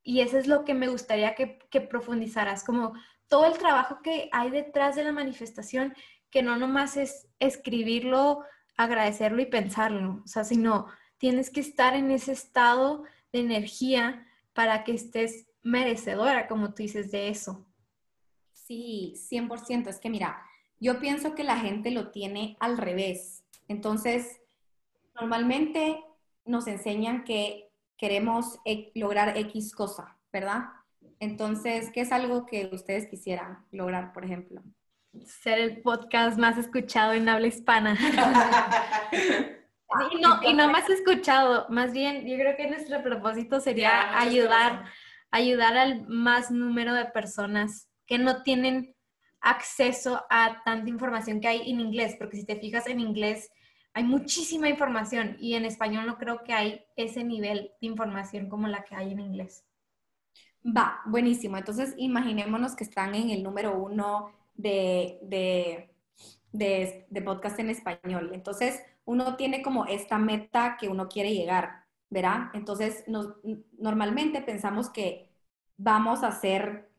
Y eso es lo que me gustaría que, que profundizaras, como todo el trabajo que hay detrás de la manifestación, que no nomás es escribirlo, agradecerlo y pensarlo, o sea, sino tienes que estar en ese estado de energía para que estés merecedora, como tú dices, de eso. Sí, 100%. Es que mira, yo pienso que la gente lo tiene al revés entonces, normalmente nos enseñan que queremos e, lograr X cosa, ¿verdad? Entonces, ¿qué es algo que ustedes quisieran lograr, por ejemplo? Ser el podcast más escuchado en habla hispana. y, no, y no más escuchado, más bien yo creo que nuestro propósito sería ayudar, ayudar al más número de personas que no tienen acceso a tanta información que hay en inglés, porque si te fijas en inglés, hay muchísima información y en español no creo que hay ese nivel de información como la que hay en inglés. Va, buenísimo. Entonces, imaginémonos que están en el número uno de, de, de, podcast en español. Entonces, uno tiene como esta meta que uno quiere llegar, ¿verdad? Entonces, normalmente pensamos que vamos a ser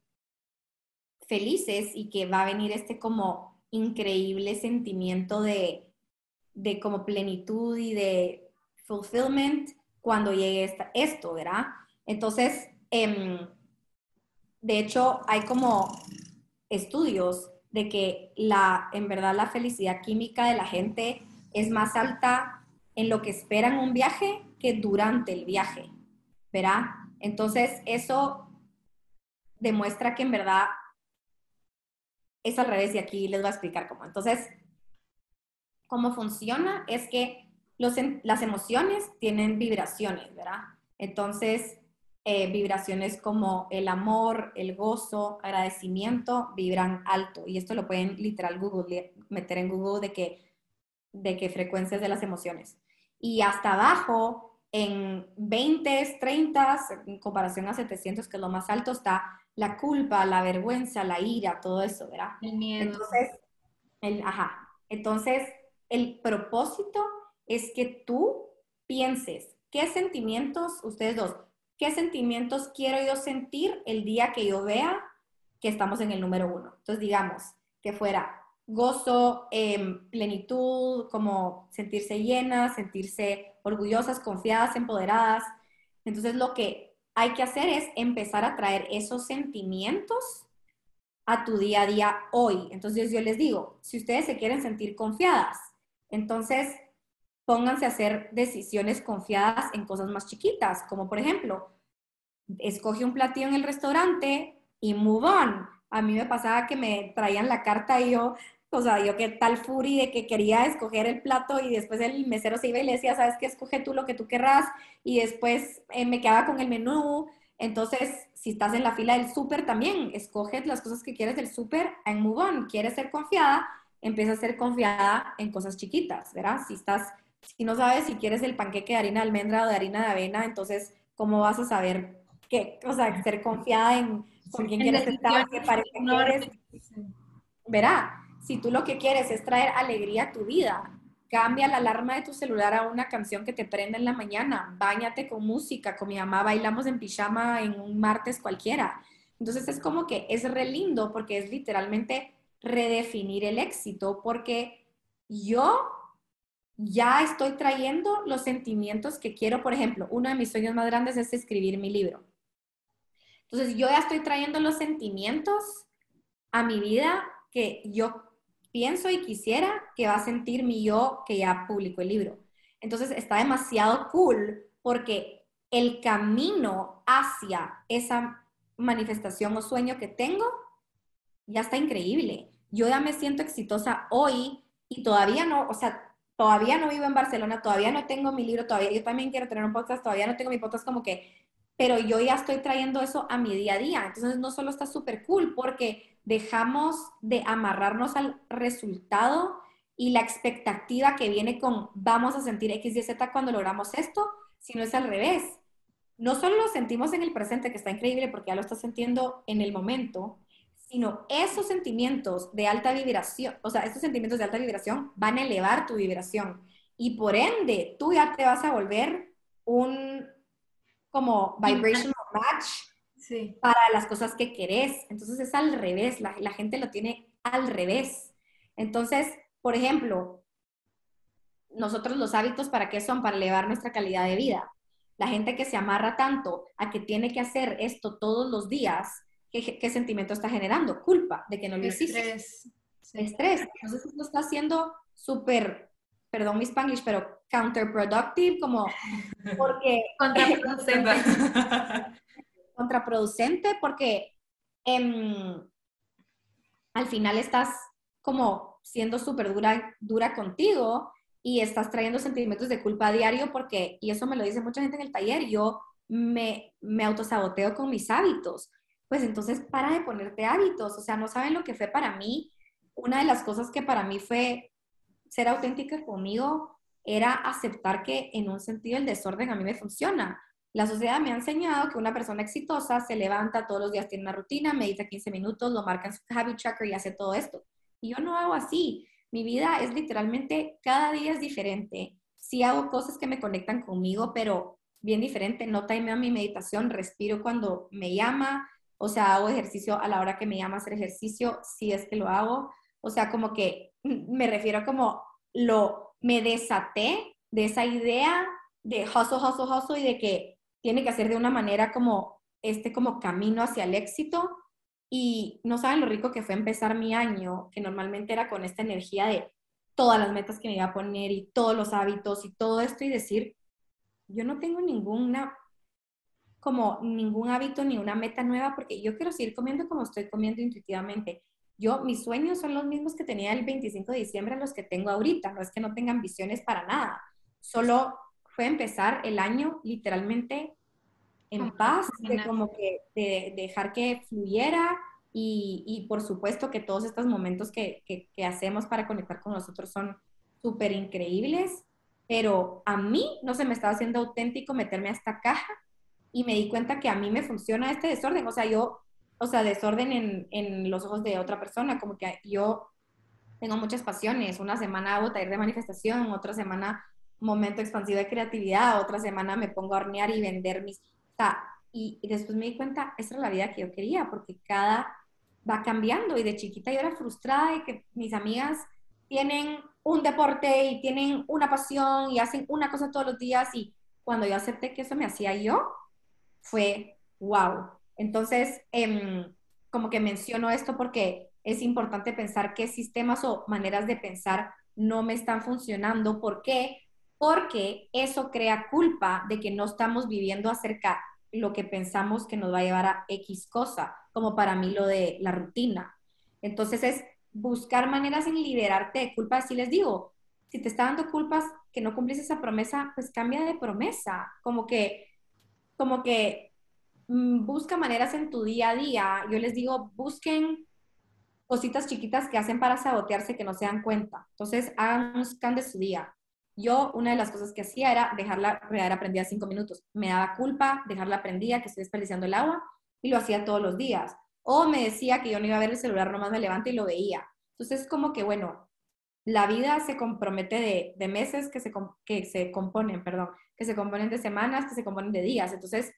felices y que va a venir este como increíble sentimiento de, de como plenitud y de fulfillment cuando llegue esto, ¿verdad? Entonces, em, de hecho, hay como estudios de que la, en verdad la felicidad química de la gente es más alta en lo que esperan un viaje que durante el viaje, ¿verdad? Entonces, eso demuestra que en verdad es al revés y aquí les voy a explicar cómo. Entonces, cómo funciona es que los, las emociones tienen vibraciones, ¿verdad? Entonces, eh, vibraciones como el amor, el gozo, agradecimiento, vibran alto. Y esto lo pueden literal Google, meter en Google de que, de qué frecuencias de las emociones. Y hasta abajo, en 20, 30, en comparación a 700, que es lo más alto, está la culpa, la vergüenza, la ira, todo eso, ¿verdad? El miedo. Entonces, el, ajá. Entonces, el propósito es que tú pienses qué sentimientos, ustedes dos, qué sentimientos quiero yo sentir el día que yo vea que estamos en el número uno. Entonces, digamos, que fuera gozo, em, plenitud, como sentirse llenas, sentirse orgullosas, confiadas, empoderadas. Entonces, lo que hay que hacer es empezar a traer esos sentimientos a tu día a día hoy. Entonces yo les digo, si ustedes se quieren sentir confiadas, entonces pónganse a hacer decisiones confiadas en cosas más chiquitas, como por ejemplo, escoge un platillo en el restaurante y move on. A mí me pasaba que me traían la carta y yo, o sea, yo que tal furi de que quería escoger el plato y después el mesero se iba y le decía, sabes qué, escoge tú lo que tú querrás y después eh, me quedaba con el menú. Entonces, si estás en la fila del súper también, escoge las cosas que quieres del súper en Move On. ¿Quieres ser confiada? Empieza a ser confiada en cosas chiquitas, ¿verdad? Si estás, si no sabes si quieres el panqueque de harina de almendra o de harina de avena, entonces, ¿cómo vas a saber qué? O sea, ser confiada en con quién quieres estar, qué pareja quieres. Verá, si tú lo que quieres es traer alegría a tu vida, cambia la alarma de tu celular a una canción que te prenda en la mañana, bañate con música, con mi mamá bailamos en pijama en un martes cualquiera. Entonces es como que es re lindo porque es literalmente redefinir el éxito, porque yo ya estoy trayendo los sentimientos que quiero. Por ejemplo, uno de mis sueños más grandes es escribir mi libro. Entonces yo ya estoy trayendo los sentimientos a mi vida que yo pienso y quisiera que va a sentir mi yo que ya publicó el libro. Entonces está demasiado cool porque el camino hacia esa manifestación o sueño que tengo ya está increíble. Yo ya me siento exitosa hoy y todavía no, o sea, todavía no vivo en Barcelona, todavía no tengo mi libro, todavía yo también quiero tener un podcast, todavía no tengo mi podcast como que, pero yo ya estoy trayendo eso a mi día a día. Entonces no solo está súper cool porque dejamos de amarrarnos al resultado y la expectativa que viene con vamos a sentir X, Y, Z cuando logramos esto, sino es al revés. No solo lo sentimos en el presente, que está increíble porque ya lo estás sintiendo en el momento, sino esos sentimientos de alta vibración, o sea, estos sentimientos de alta vibración van a elevar tu vibración y por ende tú ya te vas a volver un como vibrational match para las cosas que querés. Entonces es al revés, la, la gente lo tiene al revés. Entonces, por ejemplo, nosotros los hábitos, ¿para qué son? Para elevar nuestra calidad de vida. La gente que se amarra tanto a que tiene que hacer esto todos los días, ¿qué, qué sentimiento está generando? Culpa de que no lo hiciste. Estrés. Estrés. Entonces esto está haciendo súper, perdón mi spanglish, pero counterproductive, como porque... Contraproducente. contraproducente porque em, al final estás como siendo súper dura, dura contigo y estás trayendo sentimientos de culpa a diario porque, y eso me lo dice mucha gente en el taller, yo me, me autosaboteo con mis hábitos. Pues entonces para de ponerte hábitos, o sea, no saben lo que fue para mí. Una de las cosas que para mí fue ser auténtica conmigo era aceptar que en un sentido el desorden a mí me funciona. La sociedad me ha enseñado que una persona exitosa se levanta todos los días, tiene una rutina, medita 15 minutos, lo marca en su habit tracker y hace todo esto. Y yo no hago así. Mi vida es literalmente, cada día es diferente. Sí hago cosas que me conectan conmigo, pero bien diferente. No timeo mi meditación, respiro cuando me llama, o sea, hago ejercicio a la hora que me llama hacer ejercicio, si es que lo hago. O sea, como que me refiero como lo, me desaté de esa idea de hustle, hustle, hustle y de que tiene que hacer de una manera como este como camino hacia el éxito Y no saben lo rico que fue empezar mi año, que normalmente era con esta energía de todas las metas que me iba a poner y todos los hábitos y todo esto y decir, yo no tengo ninguna, como ningún hábito ni una meta nueva porque yo quiero seguir comiendo como estoy comiendo intuitivamente. Yo, mis sueños son los mismos que tenía el 25 de diciembre, los que tengo ahorita. No es que no tenga ambiciones para nada. Solo fue empezar el año literalmente en paz, de como que de, dejar que fluyera y, y, por supuesto que todos estos momentos que, que, que hacemos para conectar con nosotros son súper increíbles, pero a mí no se me estaba haciendo auténtico meterme a esta caja y me di cuenta que a mí me funciona este desorden, o sea, yo, o sea, desorden en, en los ojos de otra persona, como que yo tengo muchas pasiones, una semana hago taller de manifestación, otra semana momento expansivo de creatividad, otra semana me pongo a hornear y vender mis... O sea, y, y, después me di cuenta, esa era la vida que yo quería, porque cada va cambiando y de chiquita yo era frustrada de que mis amigas tienen un deporte y tienen una pasión y hacen una cosa todos los días y cuando yo acepté que eso me hacía yo, fue wow. Entonces, eh, como que menciono esto porque es importante pensar qué sistemas o maneras de pensar no me están funcionando. ¿Por qué? Porque eso crea culpa de que no estamos viviendo acerca lo que pensamos que nos va a llevar a X cosa, como para mí lo de la rutina. Entonces es buscar maneras en liberarte de culpas. Si les digo, si te está dando culpas que no cumplís esa promesa, pues cambia de promesa. Como que, como que mmm, busca maneras en tu día a día. Yo les digo, busquen cositas chiquitas que hacen para sabotearse que no se dan cuenta. Entonces, hagan un scan de su día. Yo, una de las cosas que hacía era dejarla prendida cinco minutos. Me daba culpa dejarla prendida, que estoy desperdiciando el agua, y lo hacía todos los días. O me decía que yo no iba a ver el celular, nomás me levanto y lo veía. Entonces, como que, bueno, la vida se compromete de, de meses que se, que se componen, perdón, que se componen de semanas, que se componen de días. Entonces,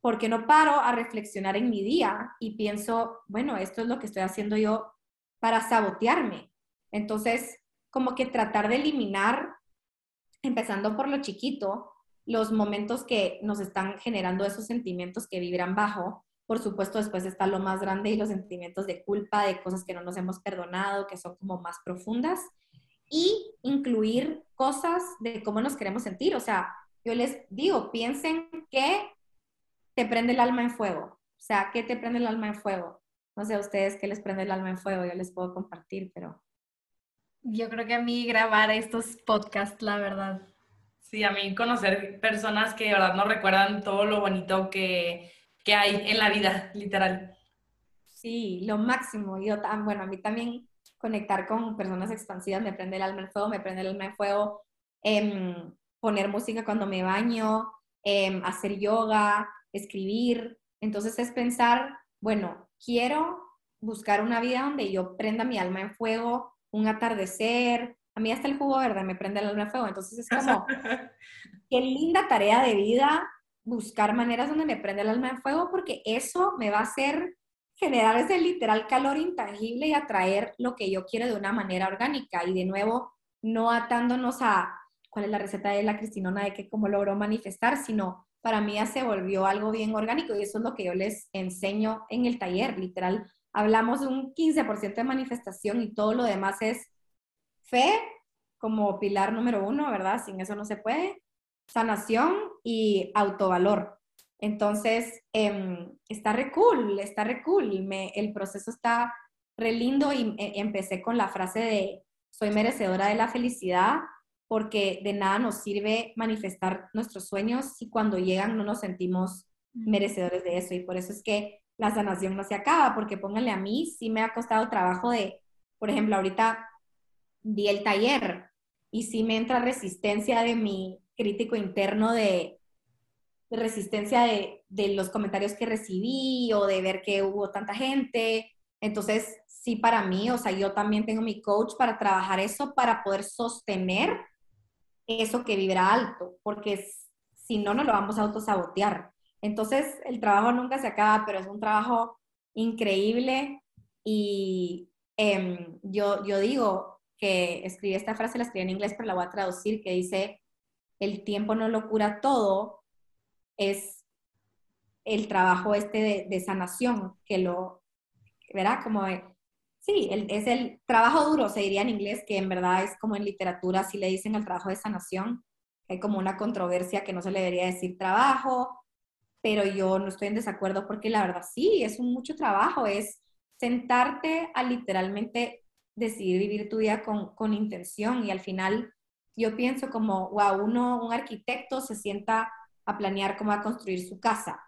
¿por qué no paro a reflexionar en mi día y pienso, bueno, esto es lo que estoy haciendo yo para sabotearme? Entonces, como que tratar de eliminar, empezando por lo chiquito, los momentos que nos están generando esos sentimientos que vibran bajo. Por supuesto, después está lo más grande y los sentimientos de culpa, de cosas que no nos hemos perdonado, que son como más profundas. Y incluir cosas de cómo nos queremos sentir. O sea, yo les digo, piensen que te prende el alma en fuego. O sea, ¿qué te prende el alma en fuego? No sé a ustedes qué les prende el alma en fuego, yo les puedo compartir, pero yo creo que a mí grabar estos podcasts, la verdad. Sí, a mí conocer personas que de verdad no recuerdan todo lo bonito que, que hay en la vida, literal. Sí, lo máximo. Yo, bueno, a mí también conectar con personas expansivas me prende el alma en fuego, me prende el alma en fuego, eh, poner música cuando me baño, eh, hacer yoga, escribir. Entonces es pensar, bueno, quiero buscar una vida donde yo prenda mi alma en fuego, un atardecer. A mí hasta el jugo verde me prende el alma fuego. Entonces es como, qué linda tarea de vida buscar maneras donde me prende el alma en fuego porque eso me va a hacer generar ese literal calor intangible y atraer lo que yo quiero de una manera orgánica. Y de nuevo, no atándonos a cuál es la receta de la Cristinona de que cómo logró manifestar, sino para mí ya se volvió algo bien orgánico y eso es lo que yo les enseño en el taller, literal hablamos de un 15% de manifestación y todo lo demás es fe como pilar número uno, ¿verdad? Sin eso no se puede. Sanación y autovalor. Entonces, eh, está re cool, está re cool. Me, el proceso está re lindo y eh, empecé con la frase de soy merecedora de la felicidad porque de nada nos sirve manifestar nuestros sueños si cuando llegan no nos sentimos merecedores de eso. Y por eso es que la sanación no se acaba, porque pónganle a mí, sí me ha costado trabajo de, por ejemplo, ahorita di el taller y sí me entra resistencia de mi crítico interno de, resistencia de, de, los comentarios que recibí o de ver que hubo tanta gente. Entonces, sí, para mí, o sea, yo también tengo mi coach para trabajar eso, para poder sostener eso que vibra alto, porque si no, no lo vamos a autosabotear. Entonces, el trabajo nunca se acaba, pero es un trabajo increíble y eh, yo, yo digo que escribí esta frase, la escribí en inglés, pero la voy a traducir, que dice, el tiempo no lo cura todo, es el trabajo este de, de sanación, que lo, ¿verdad? Como, sí, es el trabajo duro, se diría en inglés, que en verdad es como en literatura, si le dicen el trabajo de sanación, hay como una controversia que no se le debería decir trabajo, pero yo no estoy en desacuerdo porque la verdad sí, es un mucho trabajo, es sentarte a literalmente decidir vivir tu vida con, con intención y al final yo pienso como, wow, uno, un arquitecto se sienta a planear cómo a construir su casa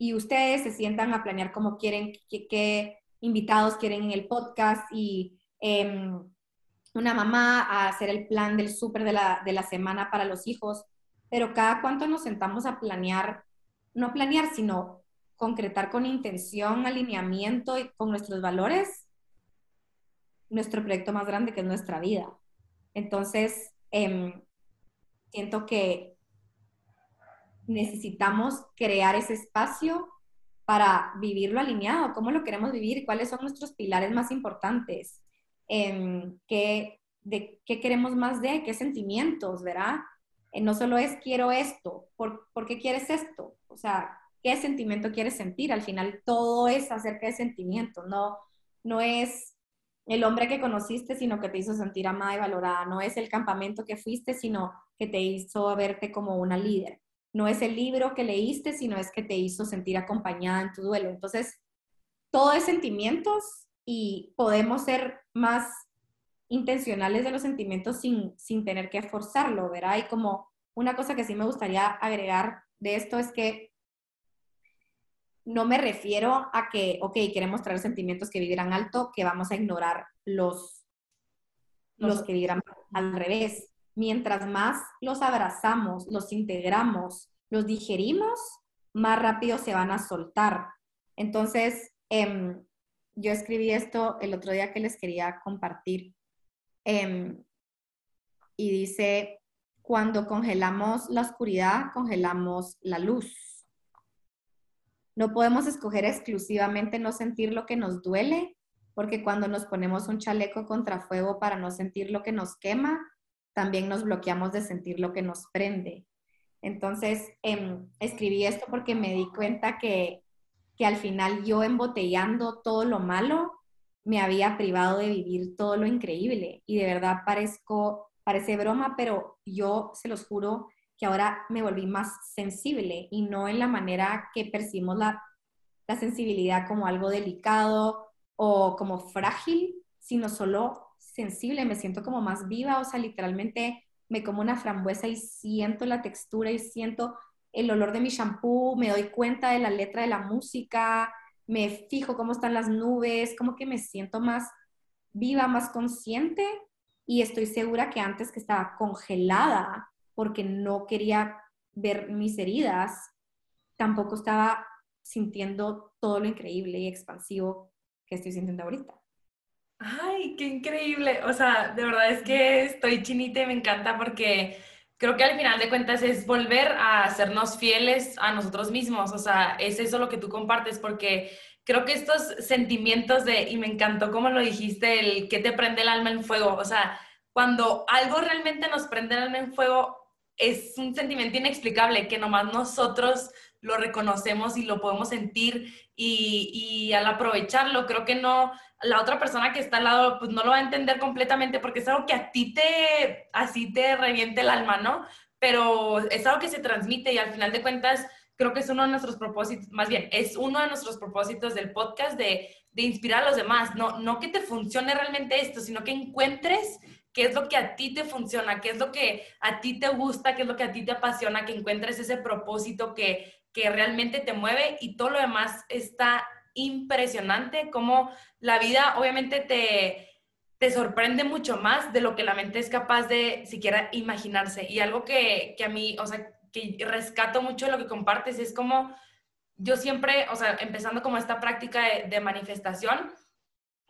y ustedes se sientan a planear cómo quieren, qué, invitados quieren en el podcast y em, una mamá a hacer el plan del súper de la, de la semana para los hijos, pero cada cuánto nos sentamos a planear, no planear, sino concretar con intención, alineamiento y con nuestros valores, nuestro proyecto más grande que es nuestra vida. Entonces, em, siento que necesitamos crear ese espacio para vivirlo alineado, cómo lo queremos vivir cuáles son nuestros pilares más importantes, em, qué, de, qué queremos más de, qué sentimientos, ¿verdad? Eh, no solo es quiero esto, ¿por, ¿por qué quieres esto? O sea, ¿qué sentimiento quieres sentir? Al final todo es acerca de sentimiento, no, no es el hombre que conociste, sino que te hizo sentir amada y valorada, no es el campamento que fuiste, sino que te hizo verte como una líder no es el libro que leíste, sino es que te hizo sentir acompañada en tu duelo. Entonces, todo es sentimientos y podemos ser más intencionales de los sentimientos sin, sin tener que forzarlo, ¿verdad? Y como una cosa que sí me gustaría agregar de esto es que no me refiero a que, ok, queremos traer sentimientos que vibran alto, que vamos a ignorar los, los que vibran al revés mientras más los abrazamos, los integramos, los digerimos, más rápido se van a soltar. Entonces, eh, yo escribí esto el otro día que les quería compartir. Eh, y dice, cuando congelamos la oscuridad, congelamos la luz. No podemos escoger exclusivamente no sentir lo que nos duele, porque cuando nos ponemos un chaleco contra fuego para no sentir lo que nos quema, también nos bloqueamos de sentir lo que nos prende. Entonces, eh, escribí esto porque me di cuenta que, que al final yo embotellando todo lo malo, me había privado de vivir todo lo increíble. Y de verdad parezco, parece broma, pero yo se los juro que ahora me volví más sensible y no en la manera que percibimos la, la sensibilidad como algo delicado o como frágil, sino solo sensible, me siento como más viva, o sea, literalmente me como una frambuesa y siento la textura y siento el olor de mi shampoo, me doy cuenta de la letra de la música, me fijo cómo están las nubes, como que me siento más viva, más consciente y estoy segura que antes que estaba congelada porque no quería ver mis heridas, tampoco estaba sintiendo todo lo increíble y expansivo que estoy sintiendo ahorita. Ay, qué increíble. O sea, de verdad es que estoy chinita y me encanta porque creo que al final de cuentas es volver a hacernos fieles a nosotros mismos. O sea, es eso lo que tú compartes porque creo que estos sentimientos de, y me encantó como lo dijiste, el que te prende el alma en fuego. O sea, cuando algo realmente nos prende el alma en fuego, es un sentimiento inexplicable que nomás nosotros lo reconocemos y lo podemos sentir y, y al aprovecharlo, creo que no, la otra persona que está al lado, pues no lo va a entender completamente porque es algo que a ti te, así te reviente el alma, ¿no? Pero es algo que se transmite y al final de cuentas, creo que es uno de nuestros propósitos, más bien, es uno de nuestros propósitos del podcast de, de inspirar a los demás, no, no que te funcione realmente esto, sino que encuentres qué es lo que a ti te funciona, qué es lo que a ti te gusta, qué es lo que a ti te apasiona, que encuentres ese propósito que, que realmente te mueve y todo lo demás está impresionante, como la vida obviamente te, te sorprende mucho más de lo que la mente es capaz de siquiera imaginarse. Y algo que, que a mí, o sea, que rescato mucho de lo que compartes es como yo siempre, o sea, empezando como esta práctica de, de manifestación,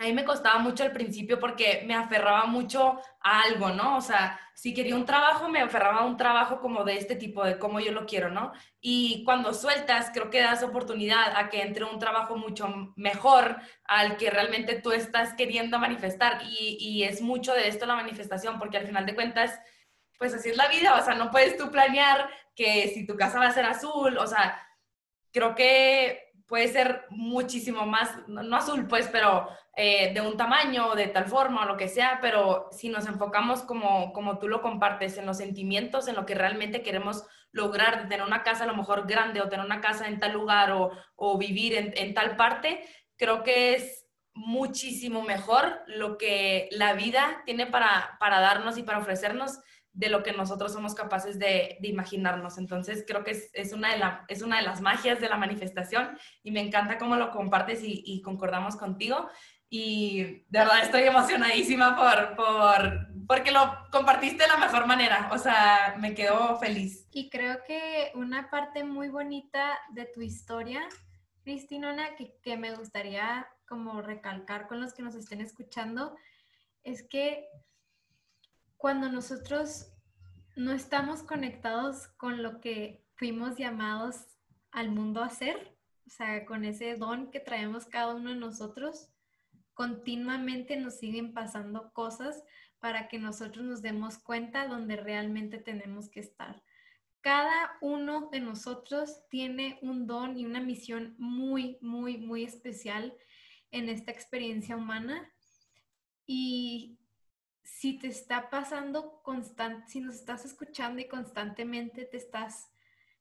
a mí me costaba mucho al principio porque me aferraba mucho a algo, ¿no? O sea, si quería un trabajo, me aferraba a un trabajo como de este tipo, de cómo yo lo quiero, ¿no? Y cuando sueltas, creo que das oportunidad a que entre un trabajo mucho mejor al que realmente tú estás queriendo manifestar. Y, y es mucho de esto la manifestación, porque al final de cuentas, pues así es la vida, o sea, no puedes tú planear que si tu casa va a ser azul, o sea, creo que puede ser muchísimo más, no, azul pues, pero eh, de un tamaño, de tal forma o lo que sea, pero si nos enfocamos como, como tú lo compartes, en los sentimientos, en lo que realmente queremos lograr, de tener una casa a lo mejor grande o tener una casa en tal lugar o, o vivir en, en tal parte, creo que es muchísimo mejor lo que la vida tiene para, para darnos y para ofrecernos de lo que nosotros somos capaces de, imaginarnos. Entonces, creo que es, una de la, es una de las magias de la manifestación y me encanta cómo lo compartes y, concordamos contigo. Y de verdad estoy emocionadísima por, por, porque lo compartiste de la mejor manera. O sea, me quedo feliz. Y creo que una parte muy bonita de tu historia, Cristinona, que, que me gustaría como recalcar con los que nos estén escuchando, es que cuando nosotros no estamos conectados con lo que fuimos llamados al mundo a hacer, o sea, con ese don que traemos cada uno de nosotros, continuamente nos siguen pasando cosas para que nosotros nos demos cuenta donde realmente tenemos que estar. Cada uno de nosotros tiene un don y una misión muy, muy, muy especial en esta experiencia humana y si te está pasando constante, si nos estás escuchando y constantemente te estás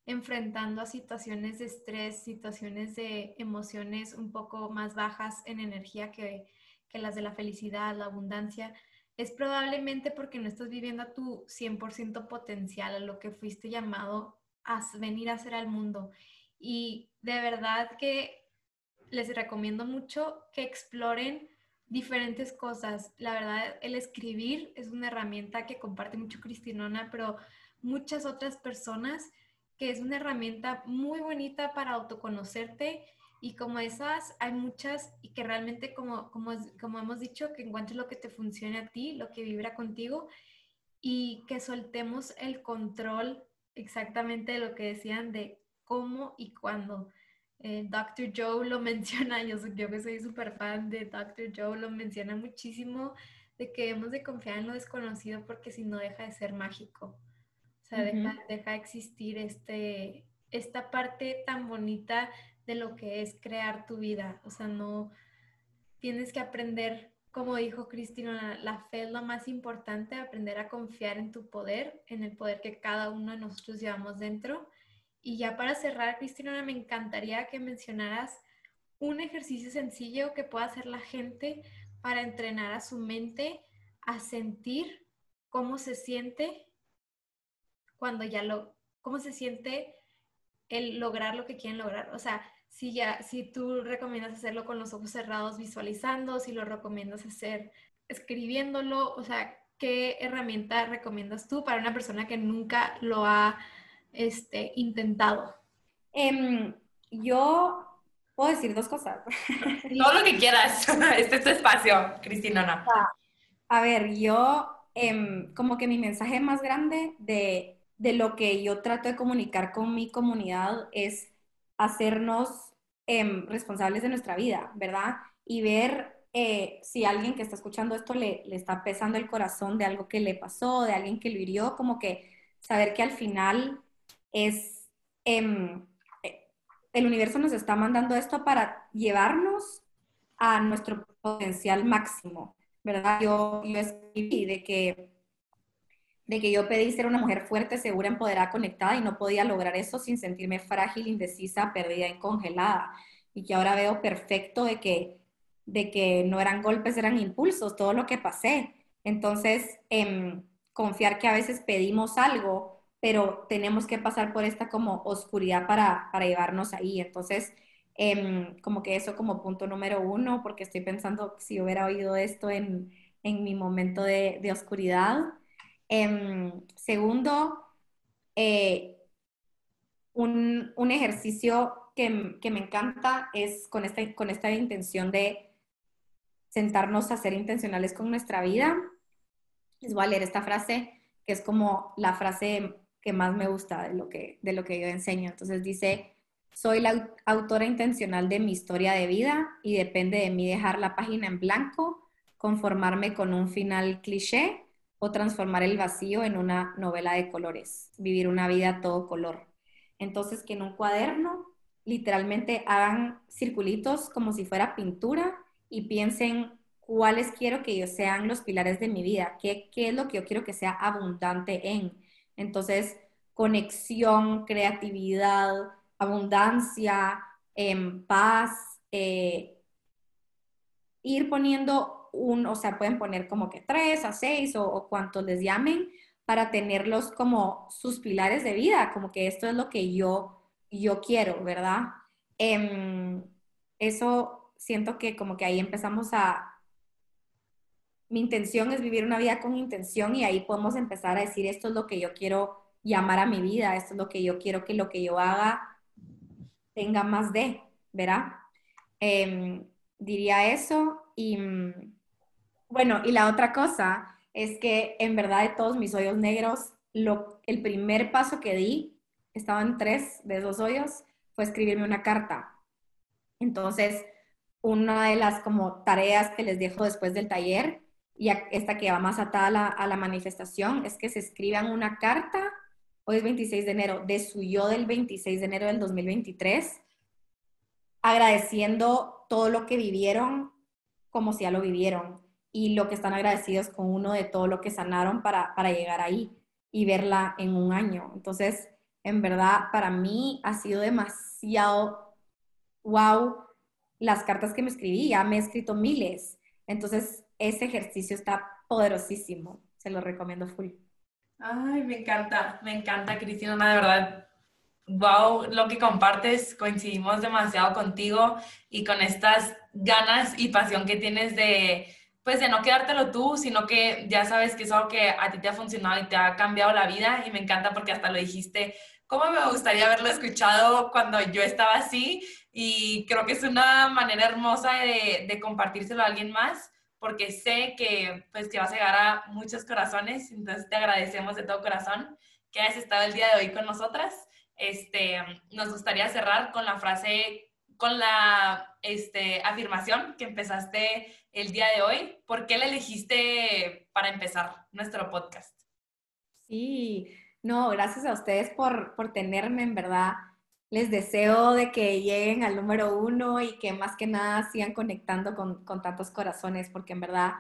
enfrentando a situaciones de estrés, situaciones de emociones un poco más bajas en energía que, que las de la felicidad, la abundancia, es probablemente porque no estás viviendo a tu 100% potencial, a lo que fuiste llamado a venir a hacer al mundo. Y de verdad que les recomiendo mucho que exploren diferentes cosas. La verdad, el escribir es una herramienta que comparte mucho Cristinona, pero muchas otras personas, que es una herramienta muy bonita para autoconocerte y como esas hay muchas y que realmente como, como, como hemos dicho, que encuentres lo que te funcione a ti, lo que vibra contigo y que soltemos el control exactamente de lo que decían de cómo y cuándo. Eh, Dr. Joe lo menciona, yo, yo que soy súper fan de Dr. Joe, lo menciona muchísimo de que hemos de confiar en lo desconocido porque si no deja de ser mágico. Deja, deja de existir este, esta parte tan bonita de lo que es crear tu vida. O sea, no tienes que aprender, como dijo Cristina, la fe es lo más importante, aprender a confiar en tu poder, en el poder que cada uno de nosotros llevamos dentro y ya para cerrar, Cristina, me encantaría que mencionaras un ejercicio sencillo que pueda hacer la gente para entrenar a su mente a sentir cómo se siente cuando ya lo, cómo se siente el lograr lo que quieren lograr. O sea, si ya, si tú recomiendas hacerlo con los ojos cerrados visualizando, si lo recomiendas hacer escribiéndolo, o sea, ¿qué herramienta recomiendas tú para una persona que nunca lo ha este, intentado? Em, yo puedo decir dos cosas. Todo lo que quieras. Este es tu espacio, Cristina. A ver, yo em, como que mi mensaje más grande de, de, lo que yo trato de comunicar con mi comunidad es hacernos em, responsables de nuestra vida, ¿verdad? Y ver eh, si alguien que está escuchando esto le, le está pesando el corazón de algo que le pasó, de alguien que lo hirió, como que saber que al final es, em, eh, el universo nos está mandando esto para llevarnos a nuestro potencial máximo, ¿verdad? Yo, yo escribí de que, de que yo pedí ser una mujer fuerte, segura, empoderada, conectada y no podía lograr eso sin sentirme frágil, indecisa, perdida y congelada. Y que ahora veo perfecto de que, de que no eran golpes, eran impulsos, todo lo que pasé. Entonces, em, confiar que a veces pedimos algo pero tenemos que pasar por esta como oscuridad para, para llevarnos ahí. Entonces, em, como que eso como punto número uno, porque estoy pensando si hubiera oído esto en, en mi momento de, de oscuridad. Em, segundo, eh, un, un, ejercicio que, que, me encanta es con esta, con esta intención de sentarnos a ser intencionales con nuestra vida. Les voy a leer esta frase, que es como la frase que más me gusta de lo que, de lo que yo enseño. Entonces dice, soy la autora intencional de mi historia de vida y depende de mí dejar la página en blanco, conformarme con un final cliché o transformar el vacío en una novela de colores, vivir una vida todo color. Entonces que en un cuaderno literalmente hagan circulitos como si fuera pintura y piensen cuáles quiero que sean los pilares de mi vida, qué, qué es lo que yo quiero que sea abundante en. Entonces, conexión, creatividad, abundancia, em, paz, eh, ir poniendo un, o sea, pueden poner como que tres a seis o, o cuantos les llamen para tenerlos como sus pilares de vida, como que esto es lo que yo, yo quiero, ¿verdad? Em, eso siento que como que ahí empezamos a... Mi intención es vivir una vida con intención y ahí podemos empezar a decir esto es lo que yo quiero llamar a mi vida, esto es lo que yo quiero que lo que yo haga tenga más de, ¿verdad? Em, diría eso y mm, bueno, y la otra cosa es que en verdad de todos mis hoyos negros, lo, el primer paso que di, estaban tres de esos hoyos, fue escribirme una carta. Entonces, una de las como tareas que les dejo después del taller, y esta que va más atada a la, manifestación, es que se escriban una carta, hoy es 26 de enero, de su yo del 26 de enero del 2023, agradeciendo todo lo que vivieron como si ya lo vivieron y lo que están agradecidos con uno de todo lo que sanaron para, para llegar ahí y verla en un año. Entonces, en verdad, para mí ha sido demasiado wow las cartas que me escribí, ya me he escrito miles. Entonces, ese ejercicio está poderosísimo. Se lo recomiendo full. Ay, me encanta, me encanta, Cristina, de verdad. Wow, lo que compartes, coincidimos demasiado contigo y con estas ganas y pasión que tienes de, pues de no quedártelo tú, sino que ya sabes que es algo que a ti te ha funcionado y te ha cambiado la vida y me encanta porque hasta lo dijiste, ¿cómo me gustaría haberlo escuchado cuando yo estaba así? Y creo que es una manera hermosa de, de compartírselo a alguien más porque sé que pues que vas a llegar a muchos corazones, entonces te agradecemos de todo corazón que hayas estado el día de hoy con nosotras. Este, nos gustaría cerrar con la frase con la este, afirmación que empezaste el día de hoy. ¿Por qué la elegiste para empezar nuestro podcast? Sí, no, gracias a ustedes por, por tenerme, en verdad. Les deseo de que lleguen al número uno y que más que nada sigan conectando con, con tantos corazones, porque en verdad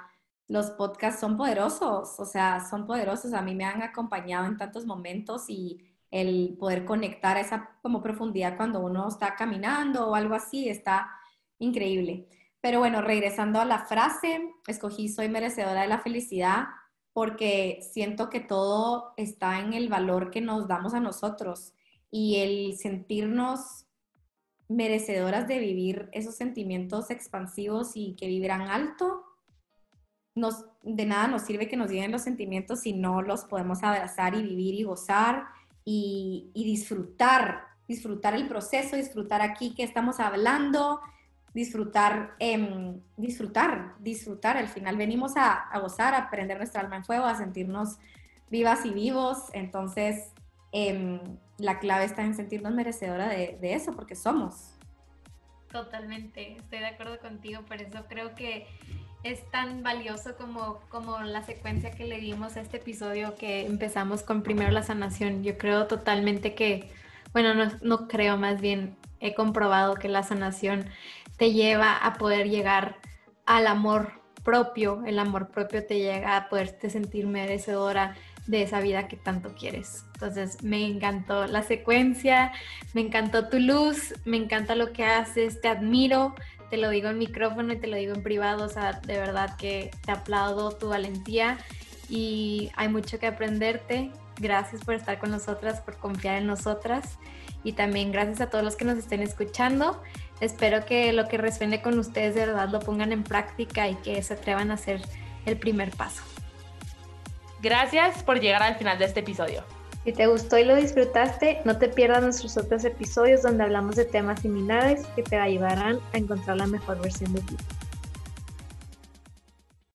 los podcasts son poderosos, o sea, son poderosos. A mí me han acompañado en tantos momentos y el poder conectar esa como profundidad cuando uno está caminando o algo así, está increíble. Pero bueno, regresando a la frase, escogí soy merecedora de la felicidad porque siento que todo está en el valor que nos damos a nosotros y el sentirnos merecedoras de vivir esos sentimientos expansivos y que vibran alto, nos, de nada nos sirve que nos lleguen los sentimientos si no los podemos abrazar y vivir y gozar y, disfrutar, disfrutar el proceso, disfrutar aquí que estamos hablando, disfrutar, eh, disfrutar, disfrutar. Al final venimos a, a, gozar, a prender nuestra alma en fuego, a sentirnos vivas y vivos. Entonces, eh, la clave está en sentirnos merecedora de, de, eso, porque somos. Totalmente, estoy de acuerdo contigo, por eso creo que es tan valioso como, como la secuencia que le dimos a este episodio que empezamos con primero la sanación. Yo creo totalmente que, bueno, no, no creo, más bien he comprobado que la sanación te lleva a poder llegar al amor propio, el amor propio te llega a poderte sentir merecedora de esa vida que tanto quieres. Entonces me encantó la secuencia, me encantó tu luz, me encanta lo que haces, te admiro, te lo digo en micrófono y te lo digo en privado, o sea, de verdad que te aplaudo tu valentía y hay mucho que aprenderte. Gracias por estar con nosotras, por confiar en nosotras y también gracias a todos los que nos estén escuchando. Espero que lo que resuene con ustedes de verdad lo pongan en práctica y que se atrevan a hacer el primer paso. Gracias por llegar al final de este episodio. Si te gustó y lo disfrutaste, no te pierdas nuestros otros episodios donde hablamos de temas similares que te ayudarán a encontrar la mejor versión de ti.